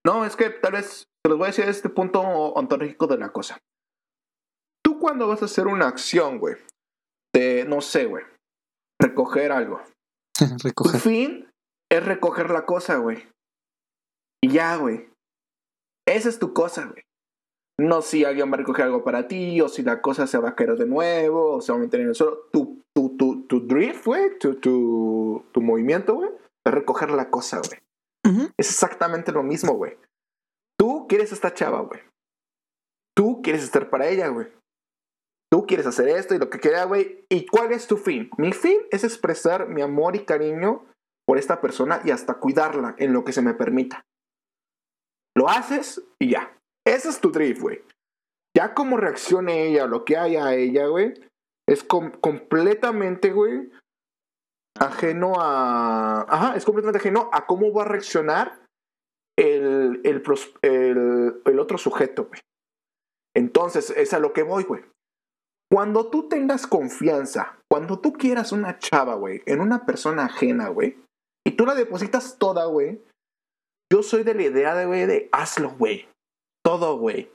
no, es que tal vez te los voy a decir este punto ontológico de la cosa. Tú cuando vas a hacer una acción, güey, de, no sé, güey, recoger algo. Tu recoger. fin es recoger la cosa, güey. Y ya, güey. Esa es tu cosa, güey. No si alguien va a recoger algo para ti, o si la cosa se va a caer de nuevo, o se va a meter en el suelo. Tu, tu, tu, tu drift, güey, tu, tu, tu movimiento, güey, es recoger la cosa, güey. Ujú. Es exactamente lo mismo, güey. Tú quieres a esta chava, güey. Tú quieres estar para ella, güey. Tú quieres hacer esto y lo que quiera, güey. ¿Y cuál es tu fin? Mi fin es expresar mi amor y cariño por esta persona y hasta cuidarla en lo que se me permita. Lo haces y ya. Ese es tu drift, güey. Ya como reaccione ella lo que haya a ella, güey, es com- completamente, güey, ajeno a. Ajá, es completamente ajeno a cómo va a reaccionar el, el, el, el otro sujeto, güey. Entonces, es a lo que voy, güey. Cuando tú tengas confianza, cuando tú quieras una chava, güey, en una persona ajena, güey, y tú la depositas toda, güey, yo soy de la idea de, güey, de hazlo, güey. Todo, güey.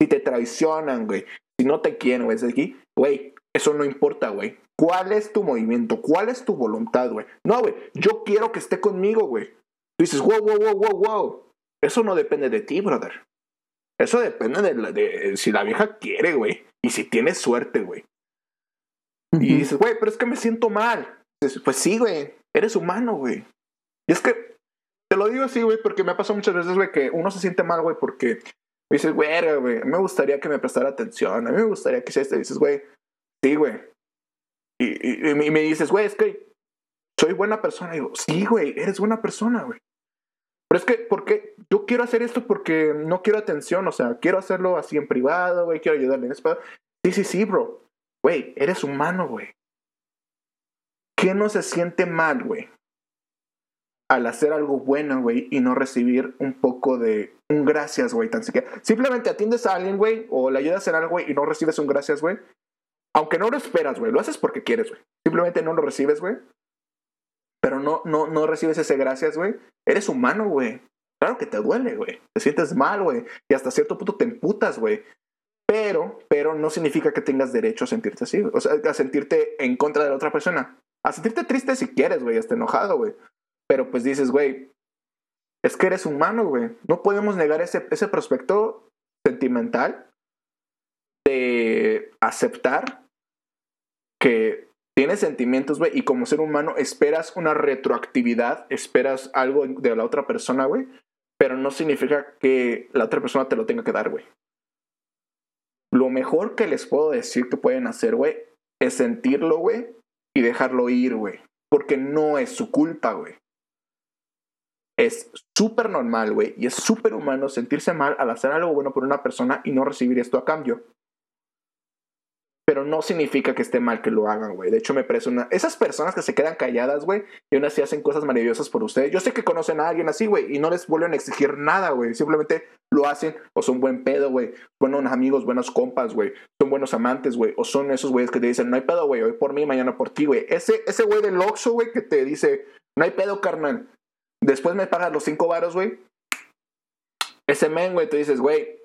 Si te traicionan, güey, si no te quieren, güey, aquí, güey, eso no importa, güey. ¿Cuál es tu movimiento? ¿Cuál es tu voluntad, güey? No, güey, yo quiero que esté conmigo, güey. Tú dices, wow, wow, wow, wow, wow. Eso no depende de ti, brother. Eso depende de, la- de si la vieja quiere, güey. Y si tienes suerte, güey. Y dices, güey, pero es que me siento mal. Dices, pues sí, güey. Eres humano, güey. Y es que te lo digo así, güey, porque me ha pasado muchas veces, güey, que uno se siente mal, güey, porque dices, güey, güey, me gustaría que me prestara atención. A mí me gustaría que sea esto. Y dices, güey, sí, güey. Y, y- me- me dices, güey, es que soy buena persona. Y digo, sí, güey, eres buena persona, güey. Pero es que, ¿por qué? Yo quiero hacer esto porque no quiero atención, o sea, quiero hacerlo así en privado, güey, quiero ayudarle en eso. Sí, sí, sí, bro. Güey, eres humano, güey. ¿Qué no se siente mal, güey? Al hacer algo bueno, güey, y no recibir un poco de un gracias, güey, tan siquiera. Simplemente atiendes a alguien, güey, o le ayudas en algo, güey, y no recibes un gracias, güey. Aunque no lo esperas, güey, lo haces porque quieres, güey. Simplemente no lo recibes, güey. Pero no, no, no recibes ese gracias, güey. Eres humano, güey. Claro que te duele, güey. Te sientes mal, güey. Y hasta cierto punto te emputas, güey. Pero, pero no significa que tengas derecho a sentirte así. O sea, a sentirte en contra de la otra persona. A sentirte triste si quieres, güey, hasta enojado, güey. Pero pues dices, güey, es que eres humano, güey. No podemos negar ese, ese prospecto sentimental de aceptar que tienes sentimientos, güey, y como ser humano esperas una retroactividad, esperas algo de la otra persona, güey, pero no significa que la otra persona te lo tenga que dar, güey. Lo mejor que les puedo decir que pueden hacer, güey, es sentirlo, güey, y dejarlo ir, güey, porque no es su culpa, güey. Es súper normal, güey, y es súper humano sentirse mal al hacer algo bueno por una persona y no recibir esto a cambio. Pero no significa que esté mal que lo hagan, güey. De hecho, me parece una... Esas personas que se quedan calladas, güey, y aún así hacen cosas maravillosas por ustedes. Yo sé que conocen a alguien así, güey, y no les vuelven a exigir nada, güey. Simplemente lo hacen o son buen pedo, güey. Buenos amigos, buenos compas, güey. Son buenos amantes, güey. O son esos güeyes que te dicen, no hay pedo, güey. Hoy por mí, mañana por ti, güey. Ese, güey del Oxxo, güey, que te dice, no hay pedo, carnal. Después me pagas los cinco varos, güey. Ese men, güey, te dices, güey,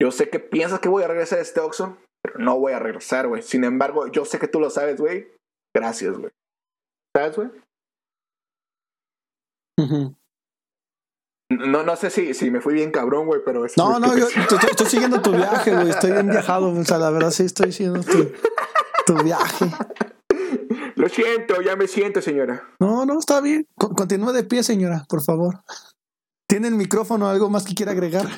yo sé que piensas que voy a regresar a este Oxxo, pero no voy a regresar, güey. Sin embargo, yo sé que tú lo sabes, güey. Gracias, güey. ¿Sabes, güey? No, no sé si, si me fui bien cabrón, güey, pero es No, no, yo estoy, estoy siguiendo tu viaje, güey. Estoy bien viajado. O sea, la verdad sí estoy siguiendo tu, tu viaje. Lo siento, ya me siento, señora. No, no, está bien. Con- continúe de pie, señora, por favor. ¿Tiene el micrófono algo más que quiera agregar?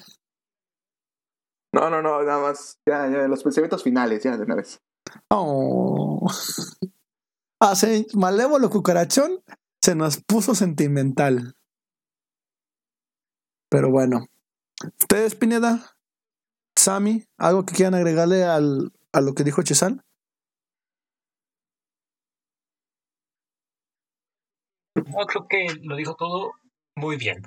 No, no, no, nada más. Ya, ya, los pensamientos finales, ya, de una vez. Oh. Ah, se- malévolo cucarachón se nos puso sentimental. Pero bueno. ¿Ustedes, Pineda? Sammy, ¿algo que quieran agregarle al, a lo que dijo Chesal? No, creo que lo dijo todo muy bien.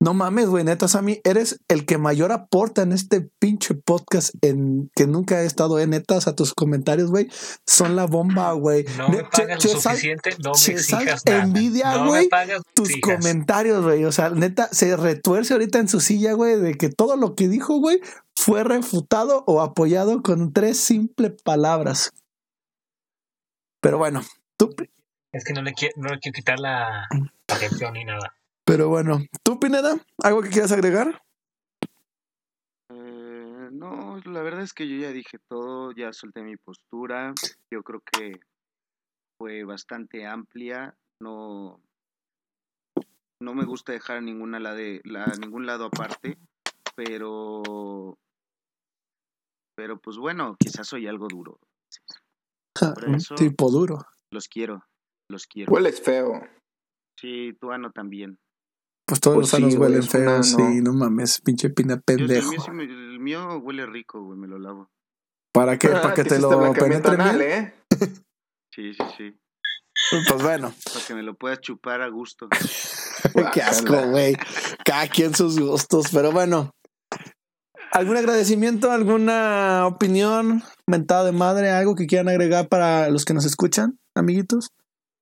No mames, güey, neta, Sammy, eres el que mayor aporta en este pinche podcast en que nunca he estado en netas a tus comentarios, güey. Son la bomba, güey. No me pagas lo suficiente, no me exijas nada. envidia, güey, tus comentarios, güey. O sea, neta, se retuerce ahorita en su silla, güey, de que todo lo que dijo, güey, fue refutado o apoyado con tres simples palabras. Pero bueno, tú, Es que no le, quiero, no le quiero quitar la atención ni nada. pero bueno, tú, Pineda, ¿algo que quieras agregar? Eh, no, la verdad es que yo ya dije todo, ya solté mi postura. Yo creo que fue bastante amplia. No, no me gusta dejar a ninguna la de, la, ningún lado aparte, pero, pero pues bueno, quizás soy algo duro. Por eso- Tipo duro. Los quiero, los quiero. Hueles feo. Sí, tu ano también. Pues todos Pues los anos sí, huelen feos, una, sí, no mames, pinche pina Yo, el, pendejo. mío me- el mío huele rico, güey, me lo lavo. ¿Para qué? ¿Para que te lo anal, bien? ¿eh? Sí, sí, sí. Pues bueno, Para que me lo puedas chupar a gusto. qué asco, güey. Cada quien sus gustos, pero bueno. ¿Algún agradecimiento, alguna opinión, mentada de madre, algo que quieran agregar para los que nos escuchan, amiguitos?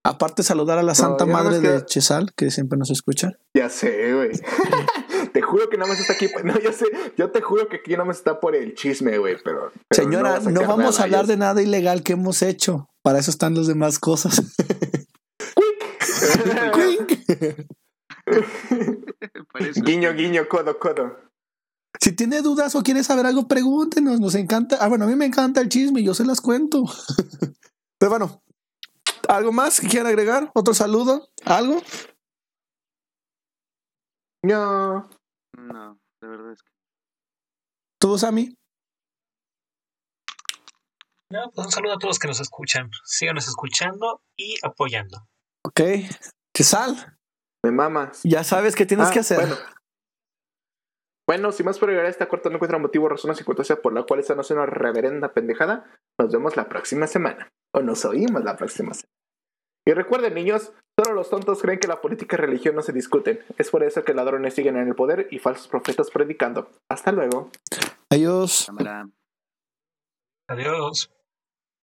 Aparte saludar a la santa madre de Chesal, que siempre nos escucha. Ya sé, güey. te juro que nada más está aquí. No, yo sé. Yo te juro que aquí nada más está por el chisme, güey. Pero, pero Señora, no, vamos nada, a hablar ya de nada ilegal que hemos hecho. Para eso están las demás cosas. Parece Guiño, guiño, codo, codo. Si tiene dudas o quiere saber algo, pregúntenos. Nos encanta. Ah, bueno, a mí me encanta el chisme y yo se las cuento. Pero bueno, ¿algo más que quieran agregar? ¿Otro saludo? ¿Algo? No. No, de verdad es que. ¿Tú, Sammy? No, pues un saludo a todos los que nos escuchan. Síganos escuchando y apoyando. Ok. Chesal, Me mamas. ya sabes qué tienes Ah, que hacer. Bueno. Bueno, sin más por llegar a esta corta, no encuentra motivo, razón o circunstancia por la cual esta no sea una reverenda pendejada. Nos vemos la próxima semana. O nos oímos la próxima semana. Y recuerden, niños, solo los tontos creen que la política y religión no se discuten. Es por eso que ladrones siguen en el poder y falsos profetas predicando. Hasta luego. Adiós. Adiós.